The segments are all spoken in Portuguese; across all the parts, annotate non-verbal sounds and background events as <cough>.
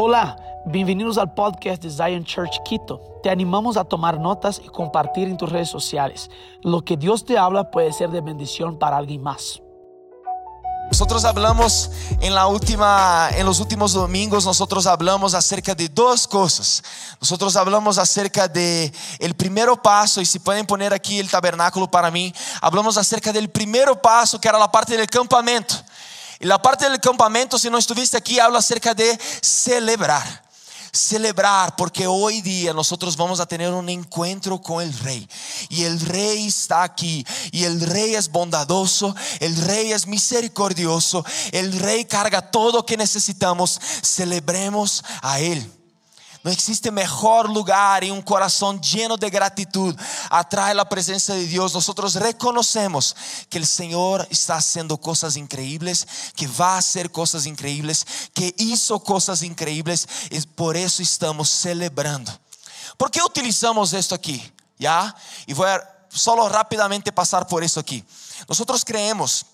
Olá, bem-vindos ao podcast de Zion Church Quito. Te animamos a tomar notas e compartir em tus redes sociais. Lo que Dios te habla puede ser de bendición para alguien más. Nosotros hablamos en la última, en los últimos domingos, nosotros hablamos acerca de dos cosas. Nosotros hablamos acerca de el primer paso, y si pueden poner aquí el tabernáculo para mí, hablamos acerca del primer paso, que era la parte del campamento. Y la parte del campamento, si no estuviste aquí, habla acerca de celebrar. Celebrar, porque hoy día nosotros vamos a tener un encuentro con el rey. Y el rey está aquí. Y el rey es bondadoso. El rey es misericordioso. El rey carga todo que necesitamos. Celebremos a él. No existe mejor lugar y un corazón lleno de gratitud atrae la presencia de Dios. Nosotros reconocemos que el Señor está haciendo cosas increíbles, que va a hacer cosas increíbles, que hizo cosas increíbles y por eso estamos celebrando. ¿Por qué utilizamos esto aquí? ¿Ya? Y voy a solo rápidamente pasar por eso aquí. Nosotros creemos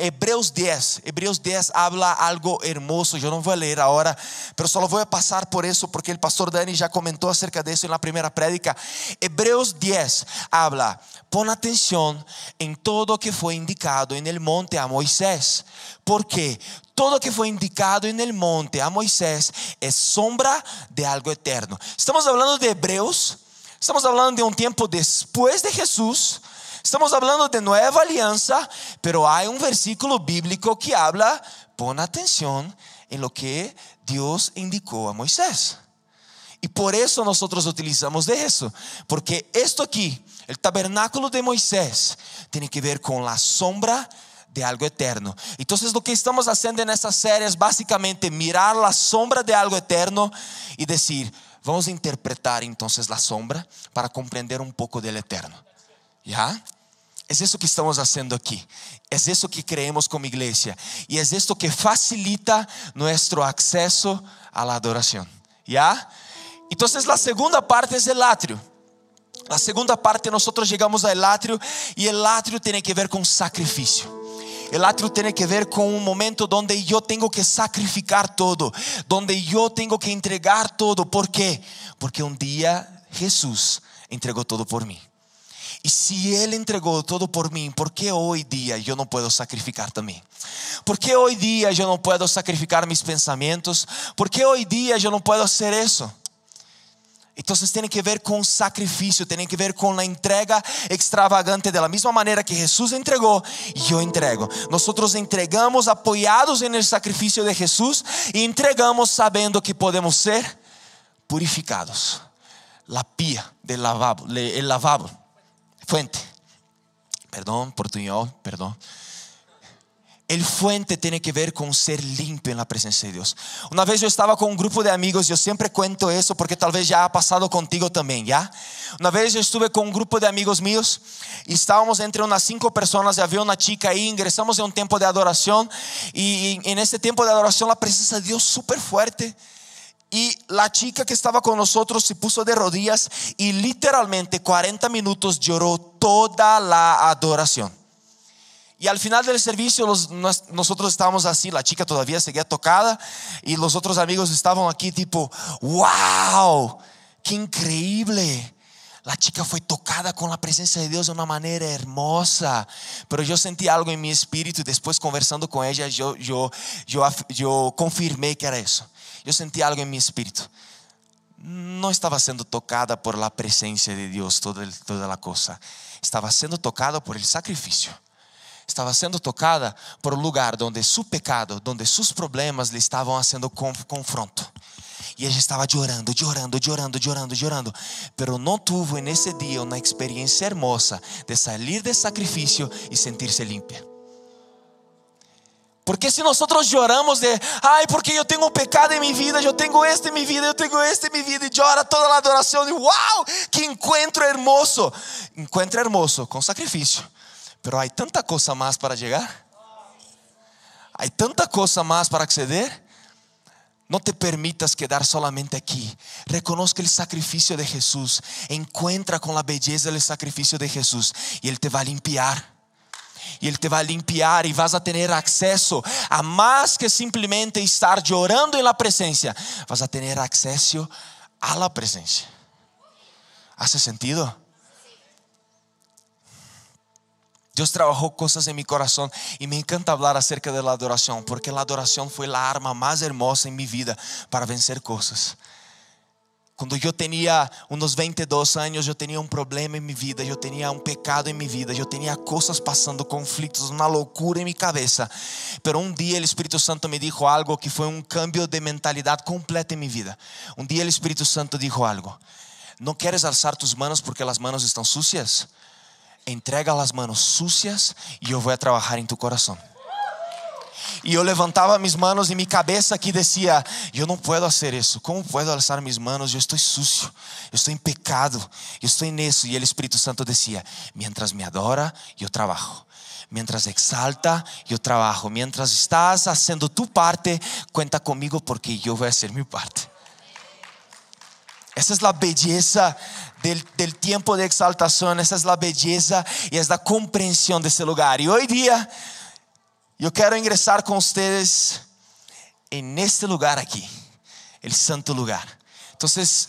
Hebreos 10, Hebreos 10 habla algo hermoso, yo no voy a leer ahora, pero solo voy a pasar por eso porque el pastor Dani ya comentó acerca de eso en la primera prédica. Hebreos 10 habla, pon atención en todo que fue indicado en el monte a Moisés, porque todo que fue indicado en el monte a Moisés es sombra de algo eterno. Estamos hablando de Hebreos, estamos hablando de un tiempo después de Jesús, Estamos hablando de nueva alianza, pero hay un versículo bíblico que habla, pon atención en lo que Dios indicó a Moisés. Y por eso nosotros utilizamos de eso, porque esto aquí, el tabernáculo de Moisés, tiene que ver con la sombra de algo eterno. Entonces lo que estamos haciendo en esta serie es básicamente mirar la sombra de algo eterno y decir, vamos interpretar entonces la sombra para comprender un poco del eterno. ¿Ya? Es eso que estamos haciendo aquí. Es eso que creemos como iglesia. Y es esto que facilita nuestro acceso a la adoración. ¿Ya? Entonces la segunda parte es el atrio. La segunda parte nosotros llegamos al atrio y el atrio tiene que ver con sacrificio. El atrio tiene que ver con un momento donde yo tengo que sacrificar todo, donde yo tengo que entregar todo. ¿Por qué? Porque un día Jesús entregó todo por mí. Y si Él entregó todo por mí, ¿por qué hoy día yo no puedo sacrificar también? ¿Por qué hoy día yo no puedo sacrificar mis pensamientos? ¿Por qué hoy día yo no puedo hacer eso? Entonces tiene que ver con sacrificio, tiene que ver con la entrega extravagante de la misma manera que Jesús entregó, yo entrego. Nosotros entregamos apoyados en el sacrificio de Jesús y entregamos sabiendo que podemos ser purificados. La pía del lavabo, el lavabo fuente. Perdón, portuñol, perdón. El fuente tiene que ver con ser limpio en la presencia de Dios. Una vez yo estaba con un grupo de amigos, yo siempre cuento eso porque tal vez ya ha pasado contigo también, ¿ya? Una vez yo estuve con un grupo de amigos míos y estábamos entre unas cinco personas y había una chica ahí, ingresamos en un tiempo de adoración y, en ese tiempo de adoración la presencia de Dios súper fuerte. Y la chica que estaba con nosotros se puso de rodillas y literalmente 40 minutos lloró toda la adoración. Y al final del servicio nosotros estábamos así, la chica todavía seguía tocada y los otros amigos estaban aquí tipo, wow, qué increíble. La chica fue tocada con la presencia de Dios de una manera hermosa. Pero yo sentí algo en mi espíritu y después conversando con ella, yo, yo, yo, yo confirmé que era eso. Yo sentí algo en mi espíritu. No estaba siendo tocada por la presencia de Dios toda, toda la cosa. Estaba siendo tocada por el sacrificio. Estaba siendo tocada por un lugar donde su pecado, donde sus problemas le estaban haciendo confronto. Y ella estaba llorando, llorando, llorando, llorando, llorando. Pero no tuvo en ese día una experiencia hermosa de salir del sacrificio y sentirse limpia. Porque si nosotros lloramos de, ay, porque yo tengo pecado en mi vida, yo tengo este en mi vida, yo tengo este en mi vida, y llora toda la adoración, y wow, que encuentro hermoso. Encuentro hermoso con sacrificio. Pero hay tanta cosa más para llegar. Hay tanta cosa más para acceder. No te permitas quedar solamente aquí. Reconozca el sacrificio de Jesús. Encuentra con la belleza del sacrificio de Jesús y Él te va a limpiar. y Él te va a limpiar y vas a tener acceso a más que simplemente estar llorando en la presencia. Vas a tener acceso a la presencia. ¿Hace sentido? Dios trabajó cosas en mi corazón y me encanta hablar acerca de la adoración, porque la adoración fue la arma más hermosa en mi vida para vencer cosas. Cuando yo tenía unos 22 años, yo tenía un problema en mi vida, yo tenía un pecado en mi vida, yo tenía cosas pasando, conflictos, una locura en mi cabeza. Pero un día el Espíritu Santo me dijo algo que fue un cambio de mentalidad completa en mi vida. Un día el Espíritu Santo dijo algo. ¿No quieres alzar tus manos porque las manos están sucias? Entrega las manos sucias y yo voy a trabajar en tu corazón. Y yo levantaba mis manos y mi cabeza aquí decía, yo no puedo hacer eso. ¿Cómo puedo alzar mis manos? Yo estoy sucio, yo estoy en pecado, yo estoy en eso. Y el Espíritu Santo decía, mientras me adora, yo trabajo. Mientras exalta, yo trabajo. Mientras estás haciendo tu parte, cuenta conmigo porque yo voy a hacer mi parte. Esa es la belleza del, del, tiempo de exaltación, esa es la belleza y es la comprensión de ese lugar. Y hoy día yo quiero ingresar con ustedes en este lugar aquí, el santo lugar. Entonces,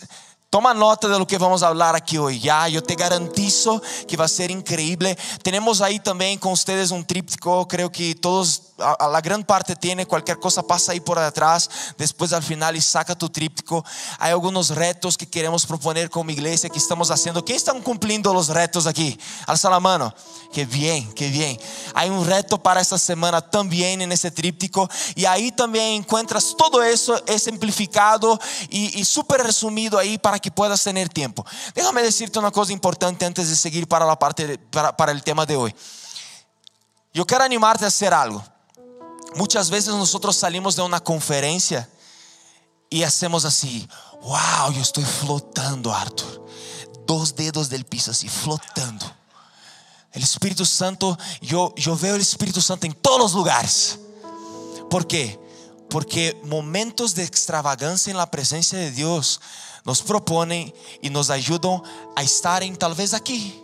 Toma nota de lo que vamos a hablar aquí hoy. Ya, yo te garantizo que va a ser increíble. Tenemos ahí también con ustedes un tríptico. Creo que todos a, gran parte tiene, cualquier cosa pasa ahí por atrás, después al final saca tu tríptico. Hay algunos retos que queremos proponer como iglesia que estamos haciendo. ¿Quién están cumpliendo los retos aquí? Alza la mano. Qué bien, qué bien. Hay un reto para esta semana también en ese tríptico y ahí también encuentras todo eso es simplificado y, y resumido ahí para que puedas tener tiempo. Déjame decirte una cosa importante antes de seguir para la parte para, para el tema de hoy. Yo quiero animarte a hacer algo. Muchas veces nosotros salimos de una conferencia y hacemos así, wow, yo estoy flotando, Arthur. Dos dedos del piso así, flotando. El Espíritu Santo, yo, yo veo el Espíritu Santo en todos los lugares. ¿Por qué? Porque momentos de extravagancia en la presencia de Dios nos proponen y nos ayudan a estar en tal vez aquí.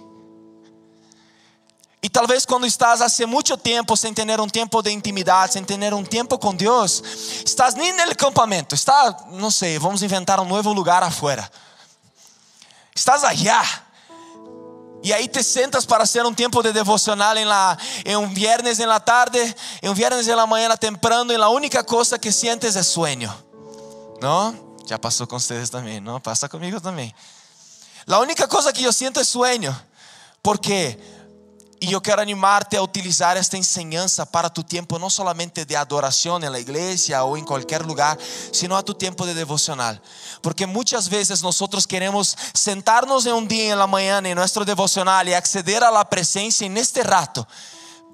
Y tal vez cuando estás hace mucho tiempo sin tener un tiempo de intimidad, sin tener un tiempo con Dios, estás ni en el campamento, está, no sé, vamos a inventar un nuevo lugar afuera. Estás allá. Y ahí te sentas para hacer un tiempo de devocional en, la, en un viernes en la tarde, en un viernes en la mañana temprano, y la única cosa que sientes es sueño. ¿No? Ya pasó con ustedes también, ¿no? Pasa conmigo también. La única cosa que yo siento es sueño. ¿Por qué? Y yo quiero animarte a utilizar esta enseñanza para tu tiempo, no solamente de adoración en la iglesia o en cualquier lugar, sino a tu tiempo de devocional. Porque muchas veces nosotros queremos sentarnos en un día en la mañana en nuestro devocional y acceder a la presencia en este rato.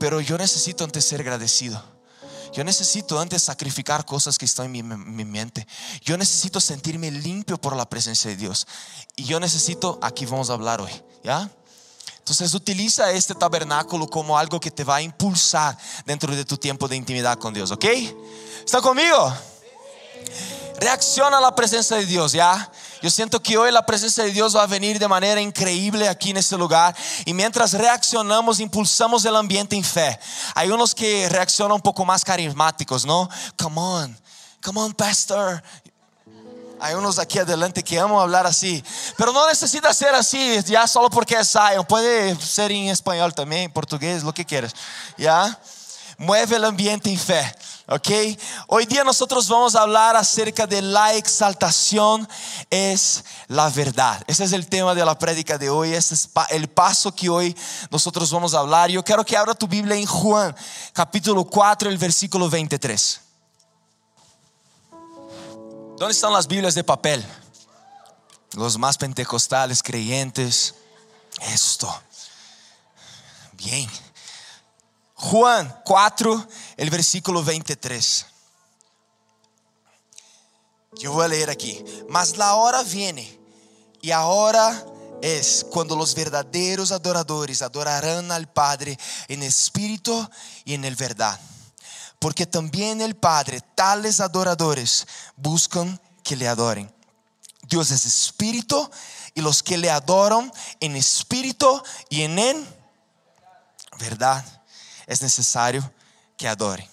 Pero yo necesito antes ser agradecido. Yo necesito antes sacrificar cosas que están en mi, mente. Yo necesito sentirme limpio por la presencia de Dios. Y yo necesito, aquí vamos a hablar hoy, ¿ya? Entonces utiliza este tabernáculo como algo que te va a impulsar dentro de tu tiempo de intimidad con Dios, ¿ok? ¿Está conmigo? Reacciona a la presencia de Dios, ¿ya? Yo siento que hoy la presencia de Dios va a venir de manera increíble aquí en este lugar. Y mientras reaccionamos, impulsamos el ambiente en fe. Hay unos que reaccionan un poco más carismáticos, ¿no? Come on, come on, pastor. Hay unos aquí adelante que amo hablar así, pero no necesita ser así, ya solo porque es Zion, puede ser en español también, en portugués, lo que quieras, ya. Mueve el ambiente en fe, ok. Hoy día nosotros vamos a hablar acerca de la exaltación es la verdad. Ese es el tema de la prédica de hoy, ese es el paso que hoy nosotros vamos a hablar. Yo quiero que abra tu Biblia en Juan, capítulo 4, el versículo 23. ¿Dónde están las Biblias de papel? Los más pentecostales creyentes. Esto. Bien. Juan 4, el versículo 23. Yo voy a leer aquí. Mas la hora viene y ahora es cuando los verdaderos adoradores adorarán al Padre en espíritu y en el verdad porque también el Padre, tales adoradores, buscan que le adoren. Dios es espíritu y los que le adoran en espíritu y en, en verdad. Es necesario que adoren.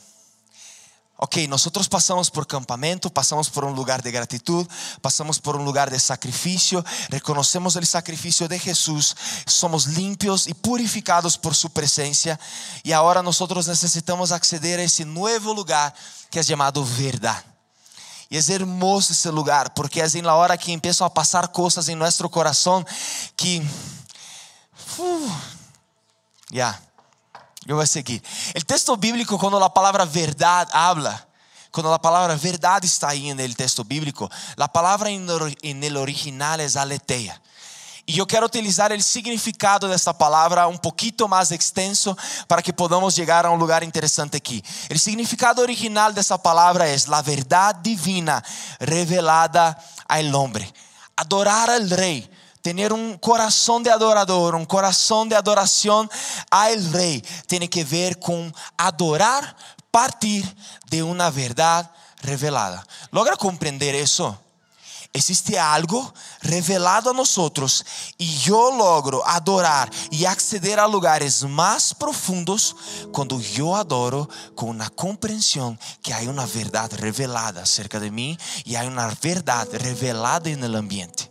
Ok, nosotros pasamos por campamento, pasamos por un lugar de gratitud, pasamos por un lugar de sacrificio, reconocemos el sacrificio de Jesús, somos limpios y purificados por su presencia y ahora nosotros necesitamos acceder a ese nuevo lugar que es llamado verdad. Y es hermoso ese lugar porque es en la hora que empiezan a pasar cosas en nuestro corazón que... Ya. Yo voy a seguir. El texto bíblico, cuando la palabra verdad habla, cuando la palabra verdad está ahí en el texto bíblico, la palabra en el original es aletea. Y yo quiero utilizar el significado de esta palabra un poquito más extenso para que podamos llegar a un lugar interesante aquí. El significado original de esa palabra es la verdad divina revelada al hombre. Adorar al rey Tener un corazón de adorador, un corazón de adoración al rey, tiene que ver con adorar, partir de una verdad revelada. ¿Logra comprender eso? Existe algo revelado a nosotros y yo logro adorar y acceder a lugares más profundos cuando yo adoro con una comprensión que hay una verdad revelada acerca de mí y hay una verdad revelada en el ambiente.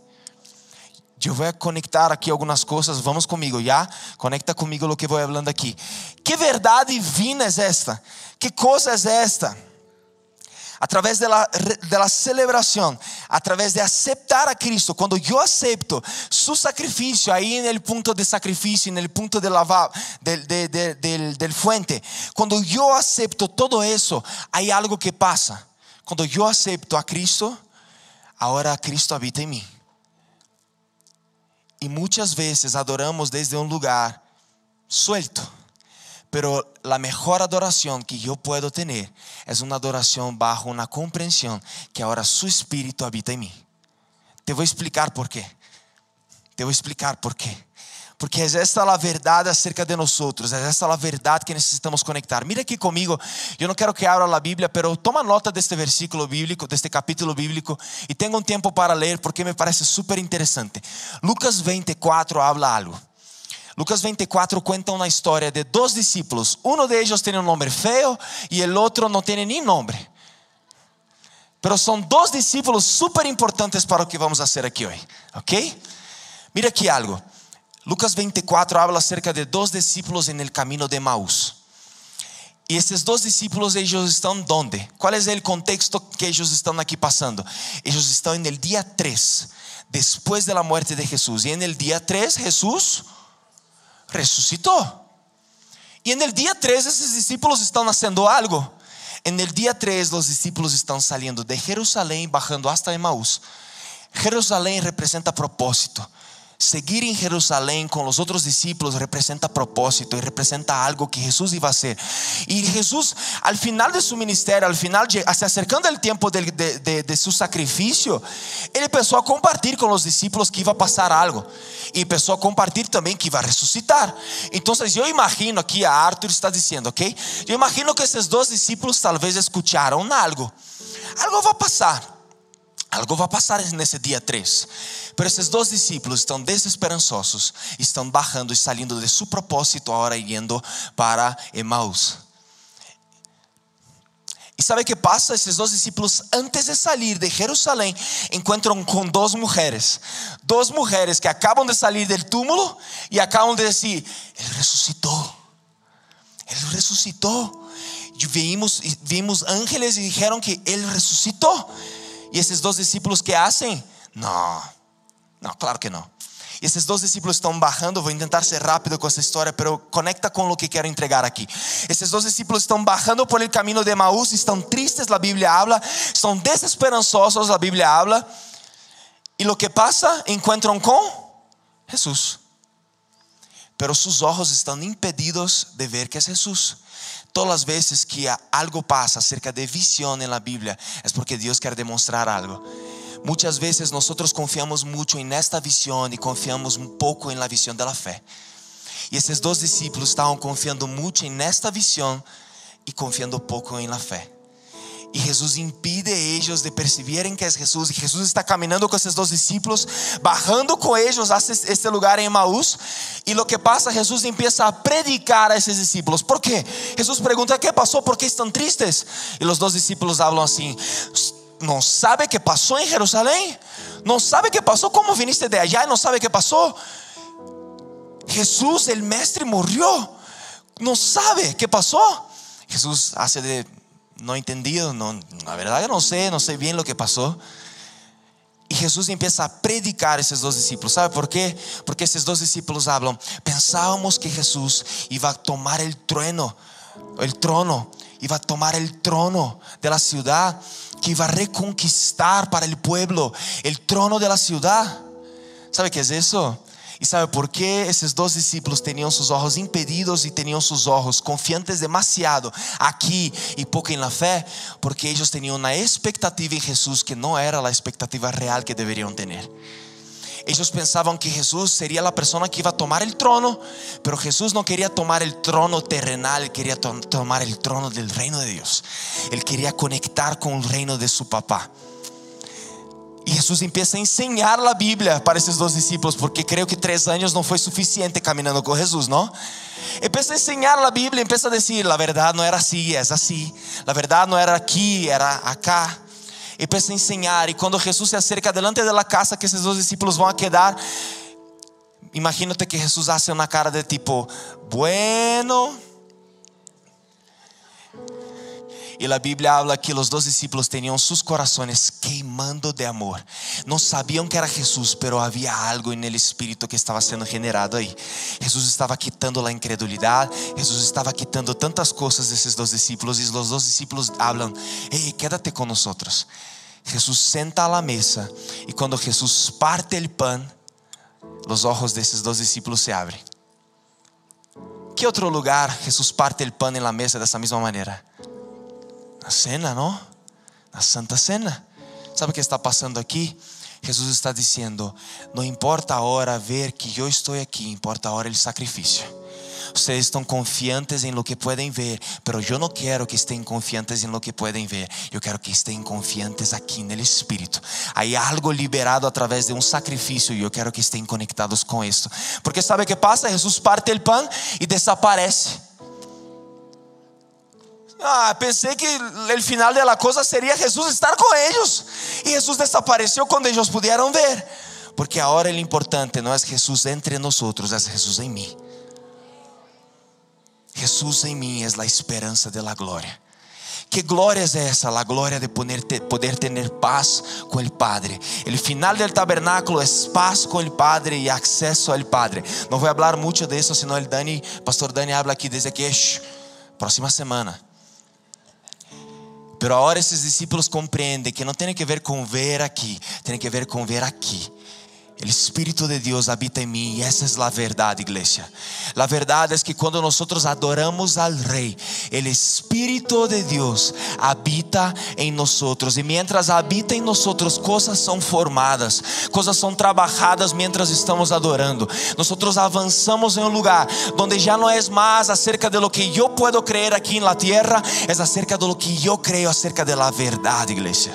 Eu vou conectar aqui algumas coisas, vamos comigo, já? Conecta comigo o que vou falando aqui. Que verdade divina é esta? Que coisa é esta? Através da de celebração, através de aceitar a Cristo, quando eu aceito su sacrifício, aí no ponto de sacrifício, no ponto de lavar, del, de, de, del, del fuente, quando eu aceito todo isso, há algo que passa. Quando eu aceito a Cristo, agora Cristo habita em mim. Y muchas veces adoramos desde un lugar suelto. Pero la mejor adoración que yo puedo tener es una adoración bajo una comprensión que ahora su espíritu habita en mí. Te voy a explicar por qué. Te voy a explicar por qué. Porque é esta a verdade acerca de nós outros, é esta a verdade que necessitamos conectar. Mira aqui comigo, eu não quero que abra a Bíblia, pero toma nota deste versículo bíblico, deste capítulo bíblico e tenha um tempo para ler porque me parece super interessante. Lucas 24 habla algo. Lucas 24 conta uma história de dois discípulos. Um deles tem um nome feio e o outro não tem nem nome. Pero são dois discípulos super importantes para o que vamos fazer aqui hoje, ok? Mira aqui algo. Lucas 24 habla acerca de dos discípulos en el camino de Maús. Y estos dos discípulos, ellos están dónde? ¿Cuál es el contexto que ellos están aquí pasando? Ellos están en el día 3, después de la muerte de Jesús. Y en el día 3 Jesús resucitó. Y en el día 3 esos discípulos están haciendo algo. En el día 3 los discípulos están saliendo de Jerusalén, bajando hasta Emaús. Jerusalén representa propósito. Seguir en Jerusalén con los otros discípulos representa propósito y representa algo que Jesús iba a hacer. Y Jesús, al final de su ministerio, al final, se acercando el tiempo de, de, de, su sacrificio, Él empezó a compartir con los discípulos que iba a pasar algo. Y empezó a compartir también que iba a resucitar. Entonces yo imagino aquí a Arthur está diciendo, ok, yo imagino que esos dos discípulos tal vez escucharon algo. Algo va a pasar. Algo vai passar nesse dia 3. Pero esses dois discípulos estão desesperançosos, estão bajando e saindo de seu propósito, agora indo para Emaús. E sabe o que passa? Esses dois discípulos, antes de sair de Jerusalém, encontram com duas mulheres. Duas mulheres que acabam de sair do túmulo e acabam de dizer: Ele ressuscitou. Ele ressuscitou. E vimos, vimos ángeles e disseram que Ele ressuscitou. E esses dois discípulos que hacen? Não, não, claro que não. E esses dois discípulos estão barrando, vou tentar ser rápido com essa história, pero conecta com o que quero entregar aqui. Esses dois discípulos estão barrando por el caminho de Maús, estão tristes, a Bíblia habla, estão desesperançosos, a Bíblia habla. E o que passa? Encontram com Jesus. Pero sus ojos estão impedidos de ver que é Jesus. Todas las veces que algo pasa acerca de visión en la Biblia es porque Dios quiere demostrar algo. Muchas veces nosotros confiamos mucho en esta y confiamos un poco en la visión de la fe. Y esos dos discípulos estaban confiando mucho en esta visión y confiando poco en la fe. Y Jesús impide a ellos de percibirem que es Jesús. Y Jesús está caminando con esos dos discípulos, bajando con ellos hacia este lugar en Maús. Y lo que pasa, Jesús empieza a predicar a esos discípulos. ¿Por qué? Jesús pregunta, ¿qué pasó? ¿Por qué están tristes? Y los dos discípulos hablan así, ¿no sabe qué pasó en Jerusalén? ¿No sabe qué pasó? ¿Cómo viniste de allá no sabe qué pasó? Jesús, el Mestre, murió. ¿No sabe qué pasó? Jesús hace de no entendido, no, la verdad no sé, no sé bien lo que pasó. Y Jesús empieza a predicar a esos dos discípulos. ¿Sabe por qué? Porque esos dos discípulos hablan. Pensábamos que Jesús iba a tomar el trono, el trono, iba a tomar el trono de la ciudad, que iba a reconquistar para el pueblo el trono de la ciudad. ¿Sabe qué es eso? ¿Y sabe por qué? Esos dos discípulos tenían sus ojos impedidos y tenían sus ojos confiantes demasiado aquí y poco en la fe, porque ellos tenían una expectativa en Jesús que no era la expectativa real que deberían tener. Ellos pensaban que Jesús sería la persona que iba a tomar el trono, pero Jesús no quería tomar el trono terrenal, quería tomar el trono del reino de Dios. Él quería conectar con el reino de su papá. E Jesus empieza a ensinar a Bíblia para esses dois discípulos, porque creio que três anos não foi suficiente caminhando com Jesus, não? Empieza a ensinar a Bíblia, empieza a dizer: a verdade não era assim, é assim. A verdade não era aqui, era acá. Empieza a ensinar, e quando Jesus se acerca delante da casa que esses dois discípulos vão a quedar, imagínate que Jesus hace uma cara de tipo, bueno Y la Biblia habla que los dos discípulos tenían sus corazones queimando de amor. No sabían que era Jesús, pero había algo en el Espíritu que estaba siendo generado aí. Jesus estaba quitando la incredulidad. Jesus estaba quitando tantas cosas de esos dos discípulos, Y los dos discípulos hablan: hey, quédate con nosotros. Jesús senta a la mesa y cuando Jesús parte el pan, los ojos de esos dos discípulos se abren. Que otro lugar Jesús parte el pan en la mesa de esa misma manera? Na cena, não? Na Santa Cena. Sabe o que está passando aqui? Jesus está dizendo: não importa a hora ver que eu estou aqui, importa a hora do sacrifício. Vocês estão confiantes em lo que podem ver, mas eu não quero que estejam confiantes em lo que podem ver. Eu quero que estejam confiantes aqui no Espírito. Há algo liberado através de um sacrifício e eu quero que estejam conectados com isso. Porque sabe o que passa? Jesus parte o pão e desaparece. Ah, pensei que o final da coisa seria Jesus estar com eles. E Jesus desapareceu quando eles puderam ver. Porque agora o importante não é Jesus entre nós, é Jesus em mim. Jesus em mim é a esperança da glória. Que glória é essa? A glória de poder, poder ter paz com o Padre. O final do tabernáculo é paz com o Padre e acesso ao Padre. Não vou falar muito disso, senão o Dani, pastor Dani habla aqui desde que próxima semana. Pero agora esses discípulos compreendem que não tem que ver com ver aqui, tem que ver com ver aqui. O Espírito de Deus habita em mim e essa é a verdade, igreja. A verdade é que quando nós adoramos al Rei, o Espírito de Deus habita em nós e mientras habita em nós, coisas são formadas, coisas são trabalhadas mientras estamos adorando. Nós avançamos em um lugar onde já não é mais acerca de lo que eu puedo creer aqui na terra, é acerca de lo que eu creio acerca de la verdade, igreja.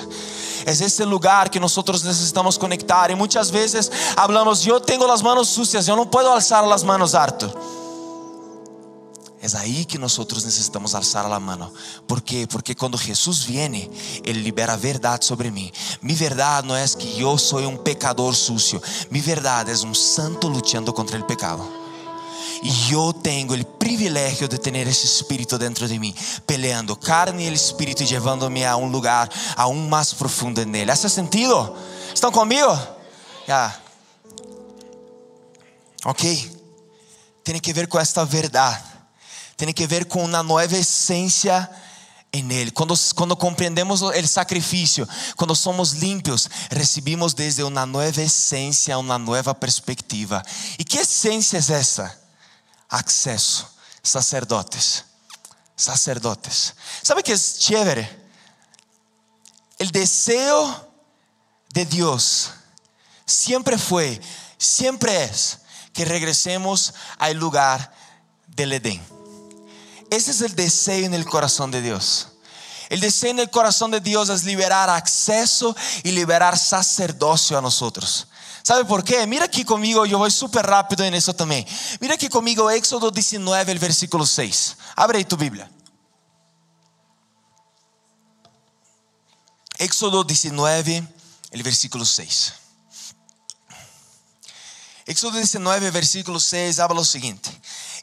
É esse lugar que nós necessitamos conectar. E muitas vezes hablamos: Eu tenho as manos sucias, eu não posso alçar as manos alto. É aí que nós necessitamos alçar a mão. ¿Por quê? Porque quando Jesus viene, Ele libera a verdade sobre mim. Mi verdade não é que eu sou um pecador sucio. Mi verdade é um santo lutando contra o pecado. Eu tenho o privilégio de ter esse espírito dentro de mim, peleando carne e espírito e levando-me a um lugar aún mais profundo nele. ¿Hace sentido? ¿Estão comigo? Ok. Tem que ver com esta verdade. Tem que ver com uma nova essência em Ele. Quando, quando compreendemos o sacrifício, quando somos limpios, recebemos desde uma nova essência, uma nova perspectiva. E que essência é essa? Acceso. Sacerdotes. Sacerdotes. ¿Sabe qué es chévere? El deseo de Dios siempre fue, siempre es que regresemos al lugar del Edén. Ese es el deseo en el corazón de Dios. El deseo en el corazón de Dios es liberar acceso y liberar sacerdocio a nosotros. ¿Sabe por qué? Mira aquí conmigo, yo voy súper rápido en eso también. Mira aquí conmigo Éxodo 19, el versículo 6. Abre ahí tu Biblia. Éxodo 19, el versículo 6. Éxodo 19, versículo 6 habla lo siguiente.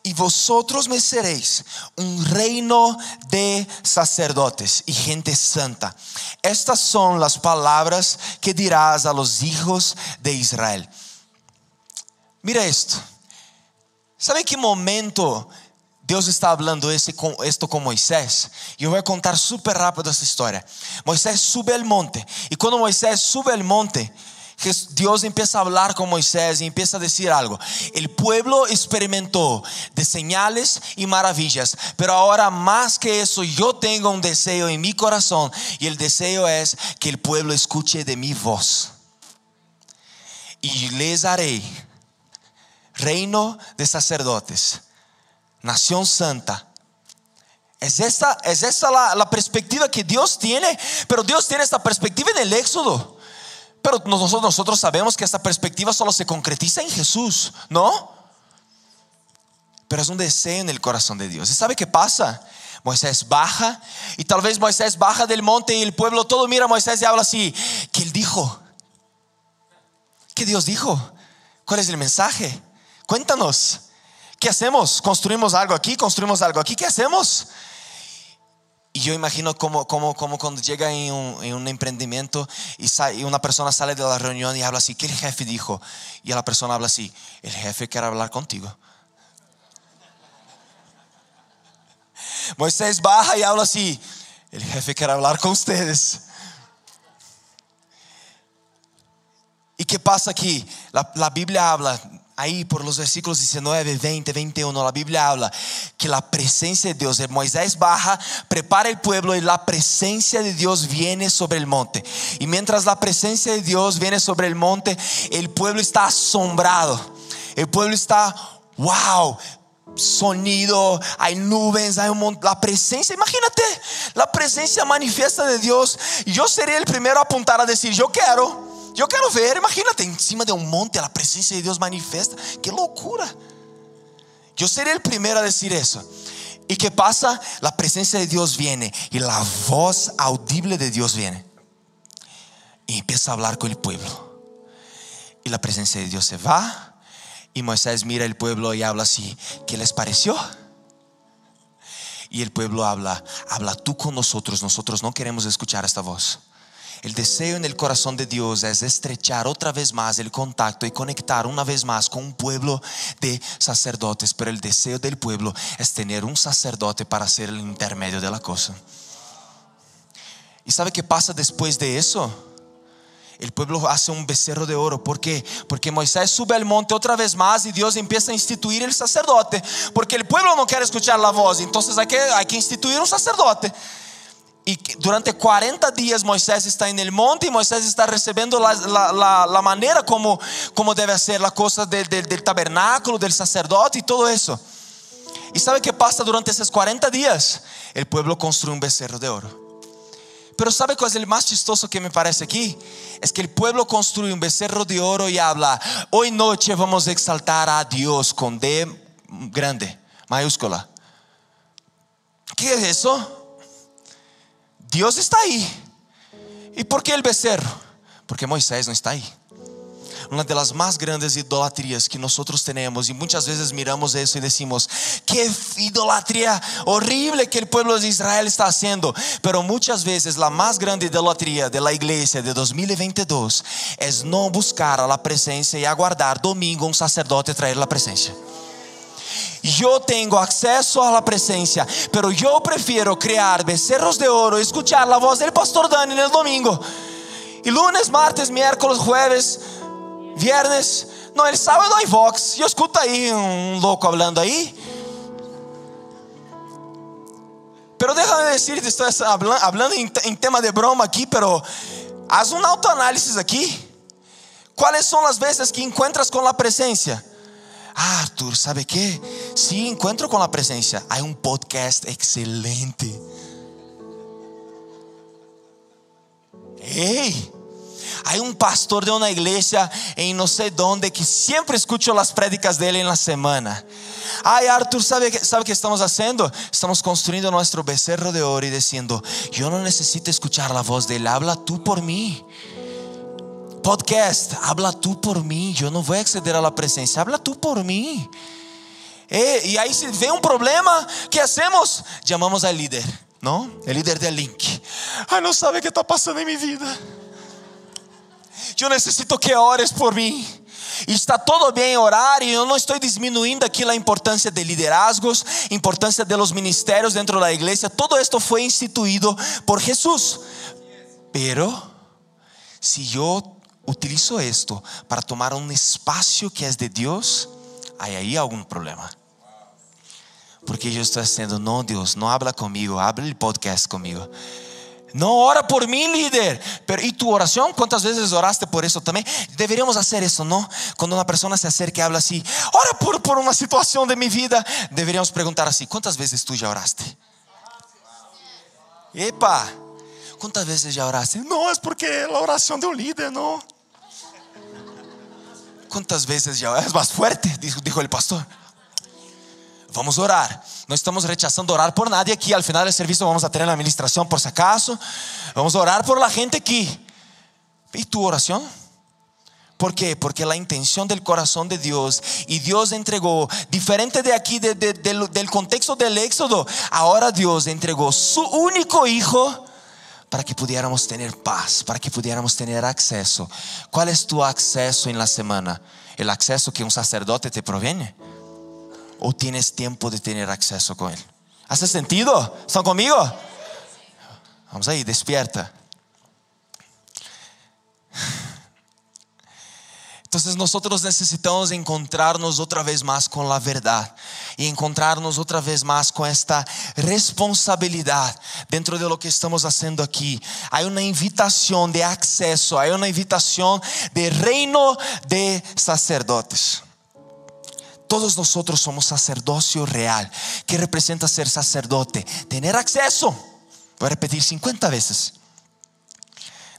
Y vosotros me seréis un reino de sacerdotes y gente santa. Estas son las palabras que dirás a los hijos de Israel. Mira esto. ¿Sabe qué momento Deus está hablando esse, esto com Moisés. E eu vou contar super rápido essa história. Moisés sube al monte. E quando Moisés sube al monte, Deus empieza a hablar com Moisés e empieza a decir algo. El pueblo experimentou de señales y maravillas, pero ahora más que eso yo tengo un deseo en mi corazón y el deseo es que el pueblo escuche de mi voz. Y les haré reino de sacerdotes nación santa. Es esa, es la, la, perspectiva que Dios tiene, pero Dios tiene esta perspectiva en el Éxodo. Pero nosotros, sabemos que esta perspectiva solo se concretiza en Jesús, ¿no? Pero es un deseo en el corazón de Dios. ¿Y sabe qué pasa? Moisés baja y tal vez Moisés baja del monte y el pueblo todo mira a Moisés y habla así, ¿qué él dijo? ¿Qué Dios dijo? ¿Cuál es el mensaje? Cuéntanos. ¿Qué hacemos? ¿Construimos algo aquí? ¿Construimos algo aquí? ¿Qué hacemos? Y yo imagino como, como, como cuando llega en un, en un emprendimiento y, y, una persona sale de la reunión y habla así, ¿qué el jefe dijo? Y la persona habla así, el jefe quiere hablar contigo. <laughs> Moisés baja y habla así, el jefe quiere hablar con ustedes. ¿Y qué pasa aquí? La, la Biblia habla, ahí por los versículos 19, 20, 21, la Biblia habla que la presencia de Dios, Moisés baja, prepara el pueblo y la presencia de Dios viene sobre el monte. Y mientras la presencia de Dios viene sobre el monte, el pueblo está asombrado. El pueblo está, wow, sonido, hay nubes, hay un la presencia, imagínate, la presencia manifiesta de Dios. Yo sería el primero a apuntar a decir, yo quiero. Yo quiero ver, imagínate, encima de un monte la presencia de Dios manifiesta. Qué locura. Yo seré el primero a decir eso. ¿Y qué pasa? La presencia de Dios viene y la voz audible de Dios viene. Y empieza a hablar con el pueblo. Y la presencia de Dios se va. Y Moisés mira el pueblo y habla así. ¿Qué les pareció? Y el pueblo habla, habla tú con nosotros. Nosotros no queremos escuchar esta voz. El deseo en el corazón de Dios es estrechar otra vez más el contacto y conectar una vez más con un pueblo de sacerdotes, pero el deseo del pueblo es tener un sacerdote para ser el intermedio de la cosa. ¿Y sabe qué pasa después de eso? El pueblo hace un becerro de oro. ¿Por qué? Porque Moisés sube al monte otra vez más y Dios empieza a instituir el sacerdote. Porque el pueblo no quiere escuchar la voz. Entonces hay que, hay que instituir un sacerdote. Y durante 40 días Moisés está en el monte y Moisés está recibiendo la, la, manera como, como debe hacer la cosa del, del, del, tabernáculo, del sacerdote y todo eso. ¿Y sabe qué pasa durante esos 40 días? El pueblo construye un becerro de oro. Pero ¿sabe cuál es el más chistoso que me parece aquí? Es que el pueblo construye un becerro de oro y habla, hoy noche vamos a exaltar a Dios con D grande, mayúscula. ¿Qué es eso? Dios está ahí. ¿Y por qué el becerro? Porque Moisés no está ahí. Una de las más grandes idolatrias que nosotros tenemos y muchas veces miramos eso y decimos, qué idolatría horrible que el pueblo de Israel está haciendo. Pero muchas veces la más grande idolatría de la iglesia de 2022 es no buscar a la presencia y aguardar domingo un sacerdote traer la presencia. Yo tengo acceso a la presencia, pero yo prefiero crear becerros de oro, escuchar la voz del pastor Dani en el domingo. Y lunes, martes, miércoles, jueves, viernes. No, el sábado hay Vox. Yo escucho ahí un loco hablando ahí. Pero déjame decirte, estoy hablando en tema de broma aquí, pero haz un autoanálisis aquí. ¿Cuáles son las veces que encuentras con la presencia? Ah, Arthur, ¿sabe qué? Sí, encuentro con la presencia. Hay un podcast excelente. Ei, hay un pastor de una iglesia en no sé dónde que siempre escucho las prédicas de él en la semana. Ay, Arthur, ¿sabe, ¿sabe qué estamos haciendo? Estamos construyendo nuestro becerro de oro y diciendo, yo no necesito escuchar la voz de él, habla tú por mí. Podcast, habla tú por mí, yo no voy a acceder a la presencia, habla tú por mí. Eh, y ahí si ve un problema, ¿qué hacemos? Llamamos al líder, ¿no? El líder del link. Ay, no sabe qué está pasando en mi vida. Yo necesito que ores por. E está todo bem orar, e eu não estou diminuindo aqui a importância de liderazgos, importância de los ministérios dentro da igreja. Todo esto foi instituído por Jesus. Pero, se eu utilizo esto para tomar um espaço que é de Deus, hay aí algum problema. Porque eu estou dizendo, não, Deus, não habla comigo, abre o podcast comigo. No ora por mí, líder. Pero, ¿y tu oración? ¿Cuántas veces oraste por eso también? Deberíamos hacer eso, ¿no? Cuando una persona se acerca y habla así, ora por, por una situación de mi vida, deberíamos preguntar así, ¿cuántas veces tú ya oraste? Epa, ¿cuántas veces ya oraste? No, es porque la oración de un líder, ¿no? ¿Cuántas veces ya? Es más fuerte, dijo, el pastor. Vamos a orar. No estamos rechazando orar por nadie aquí. Al final del servicio vamos a tener la administración por si acaso. Vamos a orar por la gente aquí. ¿Y tu oración? ¿Por qué? Porque la intención del corazón de Dios y Dios entregó, diferente de aquí, de, de, del, del contexto del éxodo, ahora Dios entregó su único hijo para que pudiéramos tener paz, para que pudiéramos tener acceso. ¿Cuál es tu acceso en la semana? ¿El acceso que un sacerdote te proviene? ¿O tienes tiempo de tener acceso con Él? ¿Hace sentido? ¿Están conmigo? Vamos ahí, despierta. Entonces nosotros necesitamos encontrarnos otra vez más con la verdad y encontrarnos otra vez más con esta responsabilidad dentro de lo que estamos haciendo aquí. Hay una invitación de acceso, hay una invitación de reino de sacerdotes. Todos nosotros somos sacerdocio real. ¿Qué representa ser sacerdote? Tener acceso. Voy a repetir 50 veces.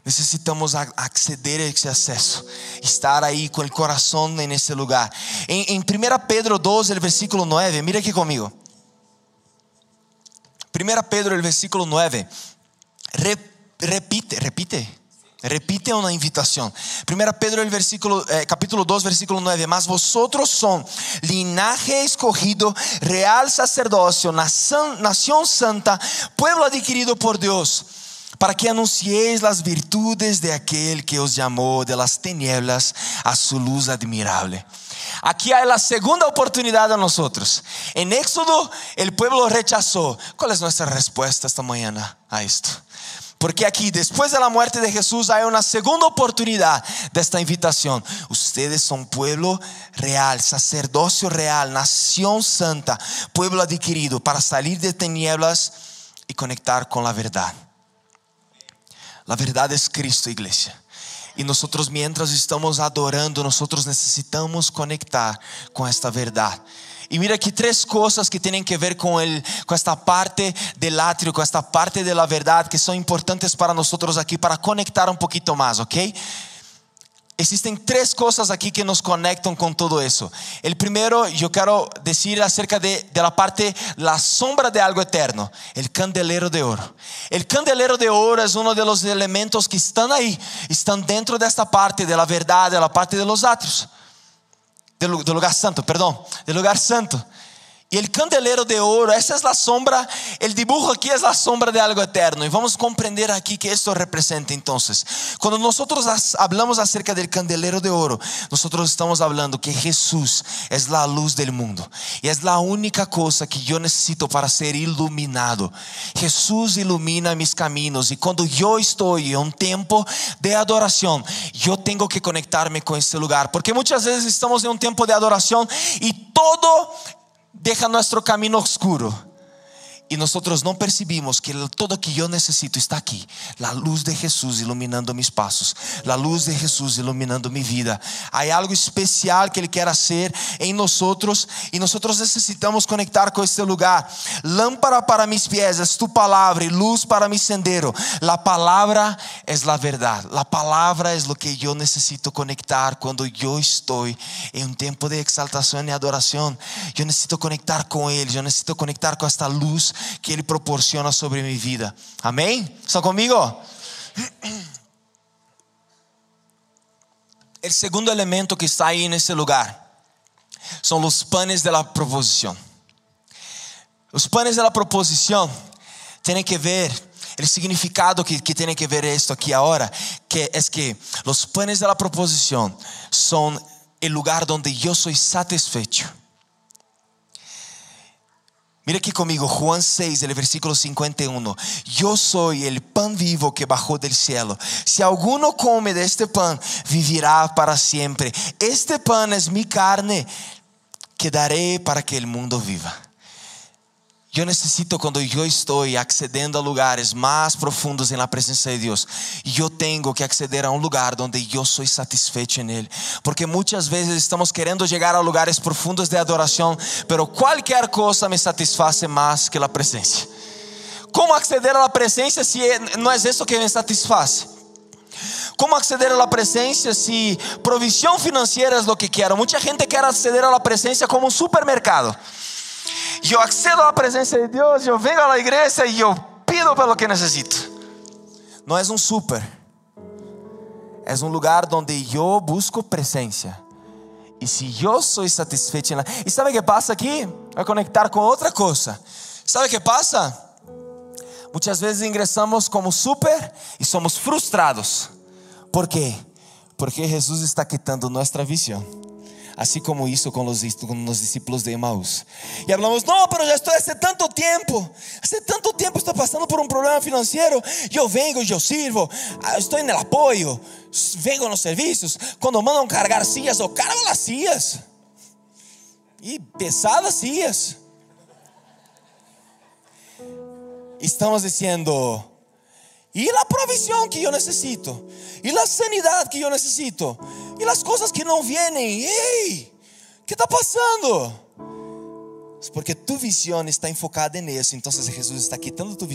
Necesitamos acceder a ese acceso, estar ahí con el corazón en ese lugar. En, en 1 Pedro 2, el versículo 9, mira aquí conmigo. 1 Pedro, versículo 9, repite, repite. Repite una invitación. 1 Pedro el versículo, eh, capítulo 2, versículo 9. Mas vosotros son linaje escogido, real sacerdocio, nación, nación santa, pueblo adquirido por Dios, para que anunciéis las virtudes de aquel que os llamó de las tinieblas a su luz admirable. Aquí hay la segunda oportunidad a nosotros. En Éxodo el pueblo rechazó. ¿Cuál es nuestra respuesta esta mañana a esto? Porque aquí, después de la muerte de Jesús, hay una segunda oportunidad de esta invitación. Ustedes son pueblo real, sacerdocio real, nación santa, pueblo adquirido para salir de tinieblas y conectar con la verdad. La verdad es Cristo, iglesia. Y nosotros mientras estamos adorando, nosotros necesitamos conectar con esta verdad. Y mira aquí tres cosas que tienen que ver con, el, con esta parte del atrio, con esta parte de la verdad que son importantes para nosotros aquí, para conectar un poquito más, ¿ok? Existen tres cosas aquí que nos conectan con todo eso. El primero, yo quiero decir acerca de, de, la parte, la sombra de algo eterno, el candelero de oro. El candelero de oro es uno de los elementos que están ahí, están dentro de esta parte de la verdad, de la parte de los atrios del lugar santo, perdón, del lugar santo. Y el candelero de oro, esa es la sombra, el dibujo aquí es la sombra de algo eterno. Y vamos a comprender aquí que esto representa entonces. Cuando nosotros hablamos acerca del candelero de oro, nosotros estamos hablando que Jesús es la luz del mundo. Y es la única cosa que yo necesito para ser iluminado. Jesús ilumina mis caminos. Y cuando yo estoy en un tiempo de adoración, yo tengo que conectarme con este lugar. Porque muchas veces estamos en un tiempo de adoración y todo deja nuestro camino oscuro y nosotros no percibimos que todo que yo necesito está aquí. La luz de Jesús iluminando mis pasos, la luz de Jesús iluminando mi vida. Hay algo especial que Él quiere hacer en nosotros y nosotros necesitamos conectar con este lugar. Lámpara para mis pies es tu palabra y luz para mi sendero. La palabra es la verdad. La palabra es lo que yo necesito conectar cuando yo estoy en un tiempo de exaltación y adoración. Yo necesito conectar con Él, yo necesito conectar con esta luz que Ele proporciona sobre minha vida. Amém? Estão comigo? <clears throat> O segundo elemento que está aí nesse lugar são os panes de la proposição. Os panes de la proposição têm que ver o significado que, que tem que ver isto aqui agora, que é que os panes de la proposição são o lugar onde eu sou satisfeito. Mira aquí conmigo, Juan 6, el versículo 51. Yo soy el pan vivo que bajó del cielo. Si alguno come de este pan, vivirá para siempre. Este pan es mi carne que daré para que el mundo viva. Eu necessito quando eu estou accedendo a lugares mais profundos na presença de Deus, eu tenho que acceder a um lugar onde eu sou satisfeito nele, porque muitas vezes estamos querendo chegar a lugares profundos de adoração, pero qualquer coisa me satisfaz mais que a presença. Como acceder a la presença se não é isso que me satisfaz? Como acceder a la presença se provisión financeira é o que quero? Muita gente quer acceder a la presença como um supermercado. Eu accedo à presença de Deus, eu venho à igreja e eu pido pelo que necessito. Não é um super, é um lugar onde eu busco presença. E se eu sou satisfeito, e sabe o que passa aqui? Vai conectar com outra coisa. Sabe o que passa? Muitas vezes ingressamos como super e somos frustrados. Por quê? Porque Jesus está quitando nossa visão así como hizo con los, discípulos de Emmaus. Y hablamos, no, pero ya estoy hace tanto tiempo, hace tanto tiempo estoy pasando por un problema financiero, yo vengo, yo sirvo, ah, estoy en el apoyo, vengo en los servicios, cuando mandan cargar sillas, o cargo las sillas, y pesadas sillas. Estamos diciendo, y la provisión que yo necesito, y la sanidad que yo necesito, y las cosas que no vienen. ¡Hey! ¿Qué está pasando? Es porque tu visión está enfocada en eso. Entonces Jesús está quitando tu.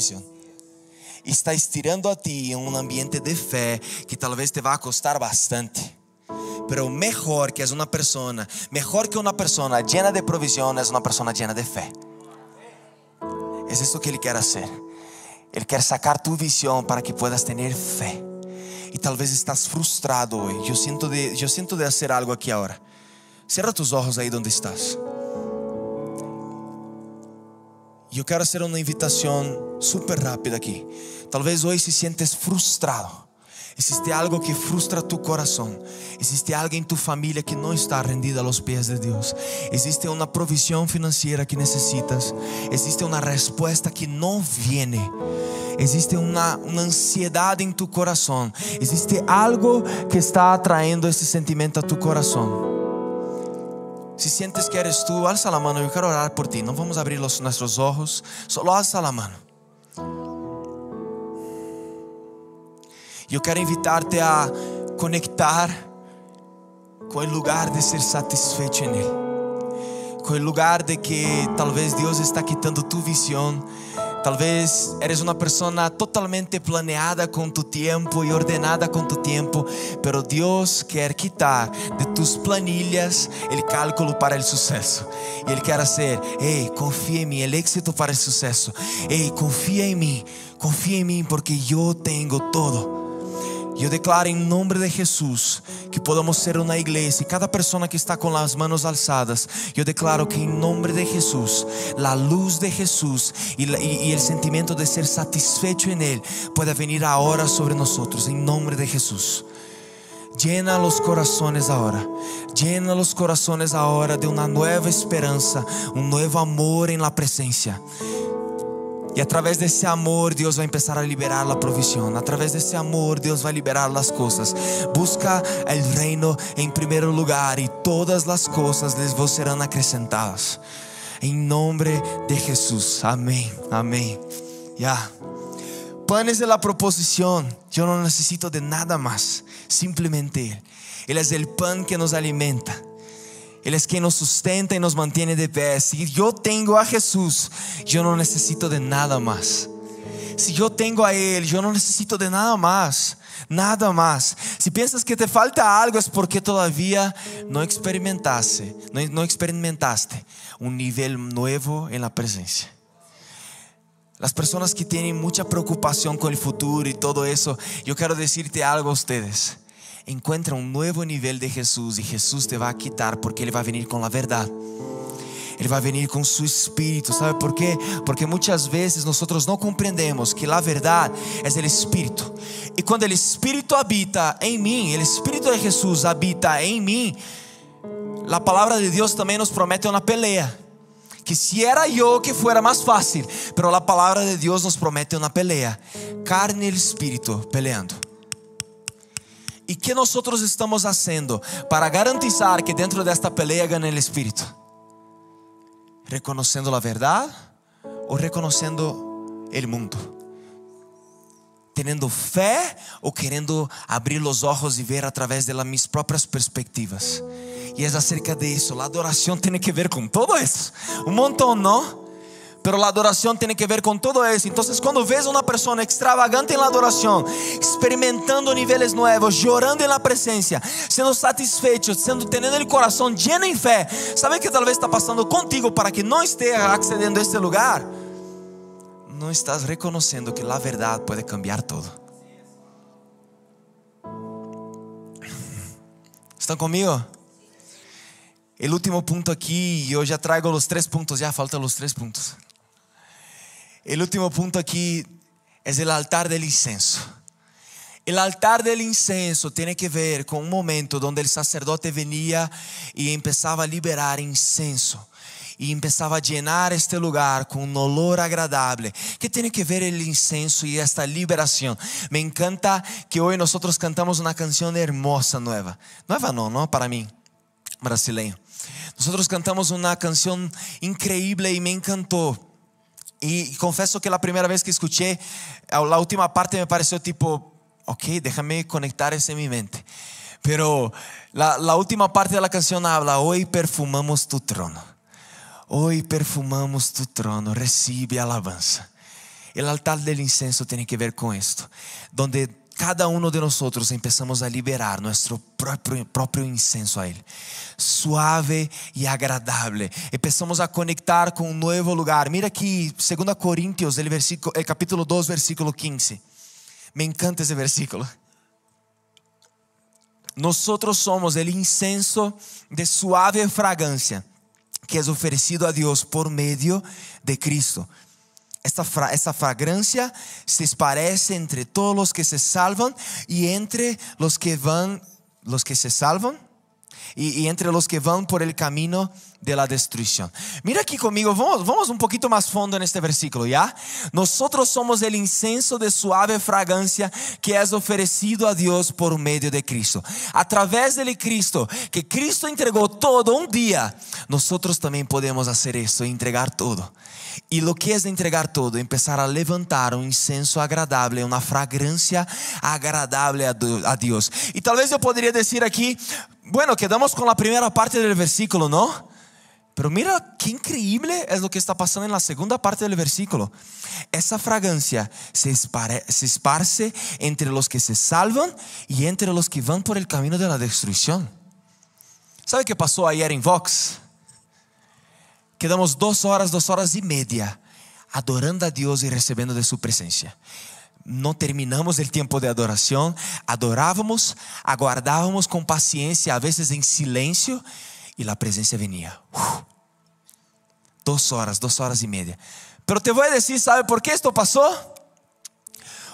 Y está estirando a ti en un ambiente de fe que tal vez te va a costar bastante. Pero mejor que es una persona, mejor que una persona llena de provisión es una persona llena de fe. Es eso que Él quiere hacer. Él quiere sacar tu visión para que puedas tener E talvez estás frustrado hoje. Eu sinto de, eu sinto de fazer algo aqui agora. Cierra tus olhos aí onde estás. Eu quero fazer uma invitação super rápida aqui. Talvez hoje se sientes frustrado. Existe algo que frustra tu corazón. Existe alguien en tu familia que no está rendida a los pies de Dios. Existe una provisión financiera que necesitas. Existe una respuesta que no viene. Existe una, ansiedad en tu corazón. Existe algo que está atrayendo ese sentimiento a tu corazón. Si sientes que eres tú, alza la mano. Yo quiero orar por ti. No vamos a abrir los, nuestros ojos. Solo alza la mano. Eu quero invitar-te a conectar com o lugar de ser satisfeito em Ele, com o lugar de que talvez Deus está quitando tu visão. Talvez eres uma pessoa totalmente planeada com tu tempo e ordenada com tu tempo, pero Deus quer quitar de tus planilhas o cálculo para o sucesso. E Ele quer ser, ei, confia em mim, o éxito para o sucesso. Ei, confia em mim, confia em mim porque eu tenho todo. Yo declaro en nombre de Jesús que podamos ser una iglesia. Cada persona que está con las manos alzadas, yo declaro que en nombre de Jesús, la luz de Jesús y, el sentimiento de ser satisfecho en Él pueda venir ahora sobre nosotros. En nombre de Jesús. Llena los corazones ahora. Llena los corazones ahora de una nueva esperanza, un nuevo amor en la presencia. E através desse amor, Deus vai começar a liberar a provisão. Através desse amor, Deus vai liberar as coisas. Busca o reino em primeiro lugar e todas as coisas lhes serão acrescentadas. en nombre de Jesús. Amén, amén. Ya. Panes de la proposición. Yo no necesito de nada más. Simplemente Él. Él es el pan que nos alimenta. Él es quien nos sustenta y nos mantiene de pie. Si yo tengo a Jesús, yo no necesito de nada más. Si yo tengo a Él, yo no necesito de nada más. Nada más. Si piensas que te falta algo es porque todavía no experimentaste, no, no experimentaste un nivel nuevo en la presencia. Las personas que tienen mucha preocupación con el futuro y todo eso, yo quiero decirte algo a ustedes. Encuentra un nuevo nivel de Jesús y Jesús te va a quitar porque Él va a venir con la verdad. Él va a venir con su espíritu. ¿Sabe por qué? Porque muchas veces nosotros no comprendemos que la verdad es el espíritu. Y cuando el espíritu habita en mí, el espíritu de Jesús habita en mí, la palabra de Dios también nos promete una pelea. Quisiera yo que fuera más fácil, pero la palabra de Dios nos promete una pelea. Carne y el espíritu peleando. ¿Y qué nosotros estamos haciendo para garantizar que dentro de esta pelea gane el espíritu? ¿Reconociendo la verdad o reconociendo el mundo? ¿Teniendo fe o queriendo abrir los ojos y ver a través de las, mis propias perspectivas? Y es acerca de eso. La adoración tiene que ver con todo eso. Un montón, ¿no? Pero la adoración tiene que ver con todo eso. Entonces, cuando ves a una persona extravagante en la adoración, experimentando niveles nuevos, llorando en la presencia, siendo satisfecho, siendo teniendo el corazón lleno en fe, ¿sabe que tal vez está pasando contigo para que no esté accediendo a este lugar? No estás reconociendo que la verdad puede cambiar todo. ¿Están conmigo? El último punto aquí, yo ya traigo los tres puntos, ya faltan los tres puntos. El último punto aquí es el altar del incenso. El altar del incenso tiene que ver con un momento donde el sacerdote venía y empezaba a liberar incenso y empezaba a llenar este lugar con un olor agradable. ¿Qué tiene que ver el incenso y esta liberación? Me encanta que hoy nosotros cantamos una canción hermosa, nueva. Nueva no, no para mí, brasileño. Nosotros cantamos una canción increíble y me encantó. Y confieso que la primera vez que escuché, la última parte me pareció tipo, ok, déjame conectar eso en mi mente. Pero la, la última parte de la canción habla, hoy perfumamos tu trono. Hoy perfumamos tu trono, recibe alabanza. El altar del incenso tiene que ver con esto, donde cada uno de nosotros empezamos a liberar propio, propio incenso a Él. Suave y agradable. Empezamos a conectar con un nuevo lugar. Mira aquí, 2 Corintios, el, versículo, capítulo 2, versículo 15. Me encanta ese versículo. Nosotros somos el incenso de suave fragancia que es ofrecido a Dios por medio de Cristo. Esta, fra esta fragancia se esparce entre todos los que se salvan y entre los que van, los que se salvan y, y, entre los que van por el camino de la destrucción. Mira aquí conmigo, vamos, vamos un poquito más fondo en este versículo, ¿ya? Nosotros somos el incenso de suave fragancia que es ofrecido a Dios por medio de Cristo. A través de Cristo, que Cristo entregó todo un día, nosotros también podemos hacer esto, entregar todo. Y lo que es entregar todo, empezar a levantar un incenso agradable, una fragancia agradable a Dios. Y tal vez yo podría decir aquí, bueno, quedamos con la primera parte del versículo, ¿no? Pero mira qué increíble es lo que está pasando en la segunda parte del versículo. Esa fragancia se, se esparce entre los que se salvan y entre los que van por el camino de la destrucción. ¿Sabe qué pasó ayer en Vox? Quedamos dos horas, dos horas y media adorando a Dios y recibiendo de su presencia. No terminamos el tiempo de adoración, adorábamos, aguardábamos con paciencia, a veces en silencio, y la presencia venía. Uf. Dos horas, dos horas y media. Pero te a decir, ¿sabe por qué esto pasó?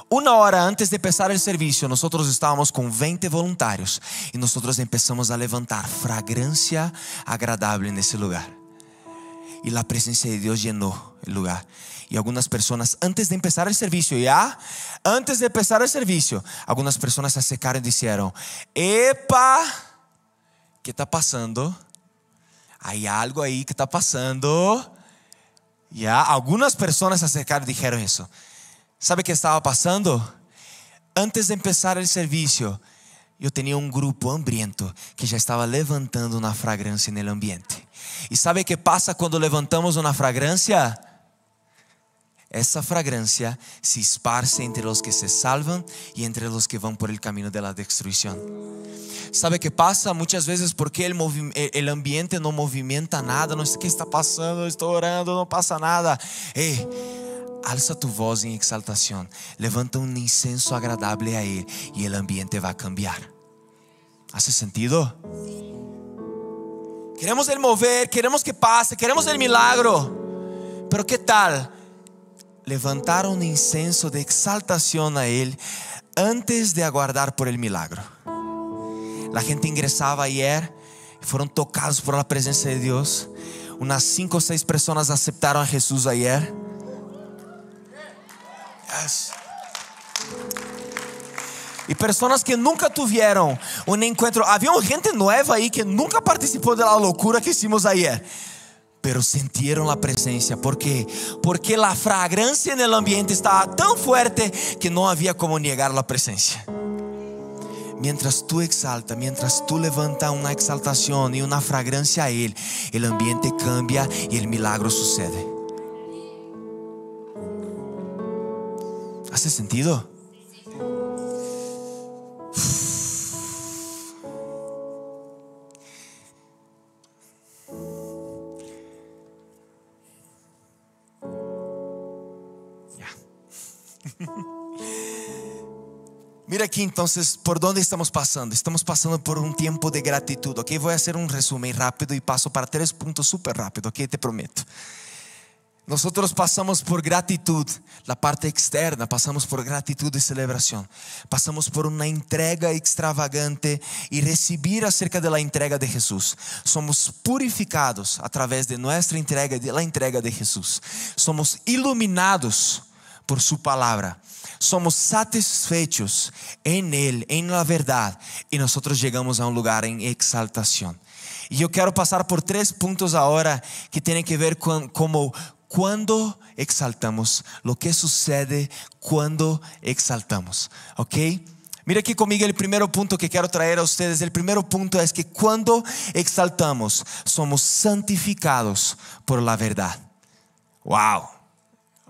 Una hora antes de empezar el servicio, nosotros estábamos con 20 voluntarios y nosotros empezamos a levantar fragancia agradable en ese lugar y la presencia de Dios llenó el lugar. Y algunas personas, antes de empezar el servicio, ya, antes de empezar el servicio, algunas personas se acercaron y dijeron, epa, ¿qué está pasando? Hay algo ahí que está pasando. Ya, algunas personas se acercaron y dijeron eso. ¿Sabe qué estaba pasando? Antes de empezar el servicio, eu tinha um grupo hambriento que já estava levantando uma fragrância no ambiente. E sabe o que passa quando levantamos uma fragrância? Essa fragrância se esparce entre os que se salvam e entre os que vão por el camino de la destruição. ¿Sabe que pasa? Muchas veces porque el, el, ambiente no movimenta nada, no sé qué está pasando, estoy orando, no pasa nada. Hey, alza tu voz em exaltação, levanta um incenso agradável a Ele e o ambiente vai cambiar. ¿Hace sentido? Queremos el mover, queremos que passe, queremos el milagro. Pero que tal levantar um incenso de exaltação a Ele antes de aguardar por el milagro? La gente ingresava ayer, foram tocados por la presença de Deus. Unas cinco ou seis pessoas aceptaram a Jesus ayer. Yes. E pessoas que nunca tiveram um encontro. Havia gente nova aí que nunca participou da loucura que hicimos ayer. Pero sintieron la presencia. ¿Por qué? Porque la fragancia en el ambiente estaba tan fuerte que no había como negar la presencia. Mientras tú exalta, mientras tú levanta una exaltación y una fragancia a Él, el ambiente cambia y el milagro sucede. ¿Hace sentido? <laughs> Mira aqui então por onde estamos passando. Estamos passando por um tempo de gratidão, ok? Vou fazer um resumo rápido e passo para três pontos super rápido, ok? Te prometo. Nosotros pasamos por gratitud, la parte externa, pasamos por gratitud y celebración. Pasamos por una entrega extravagante y recibir acerca de la entrega de Jesús. Somos purificados a través de nuestra entrega, de la entrega de Jesús. Somos iluminados por su palabra. Somos satisfechos en Él, en la verdad, y nosotros llegamos a un lugar en exaltación. Y yo quiero pasar por tres puntos ahora que tienen que ver con cómo cuando exaltamos, lo que sucede cuando exaltamos, ¿ok? Mira aquí conmigo el primer punto que quiero traer a ustedes. El primer punto es que cuando exaltamos, somos santificados por la verdad. Wow.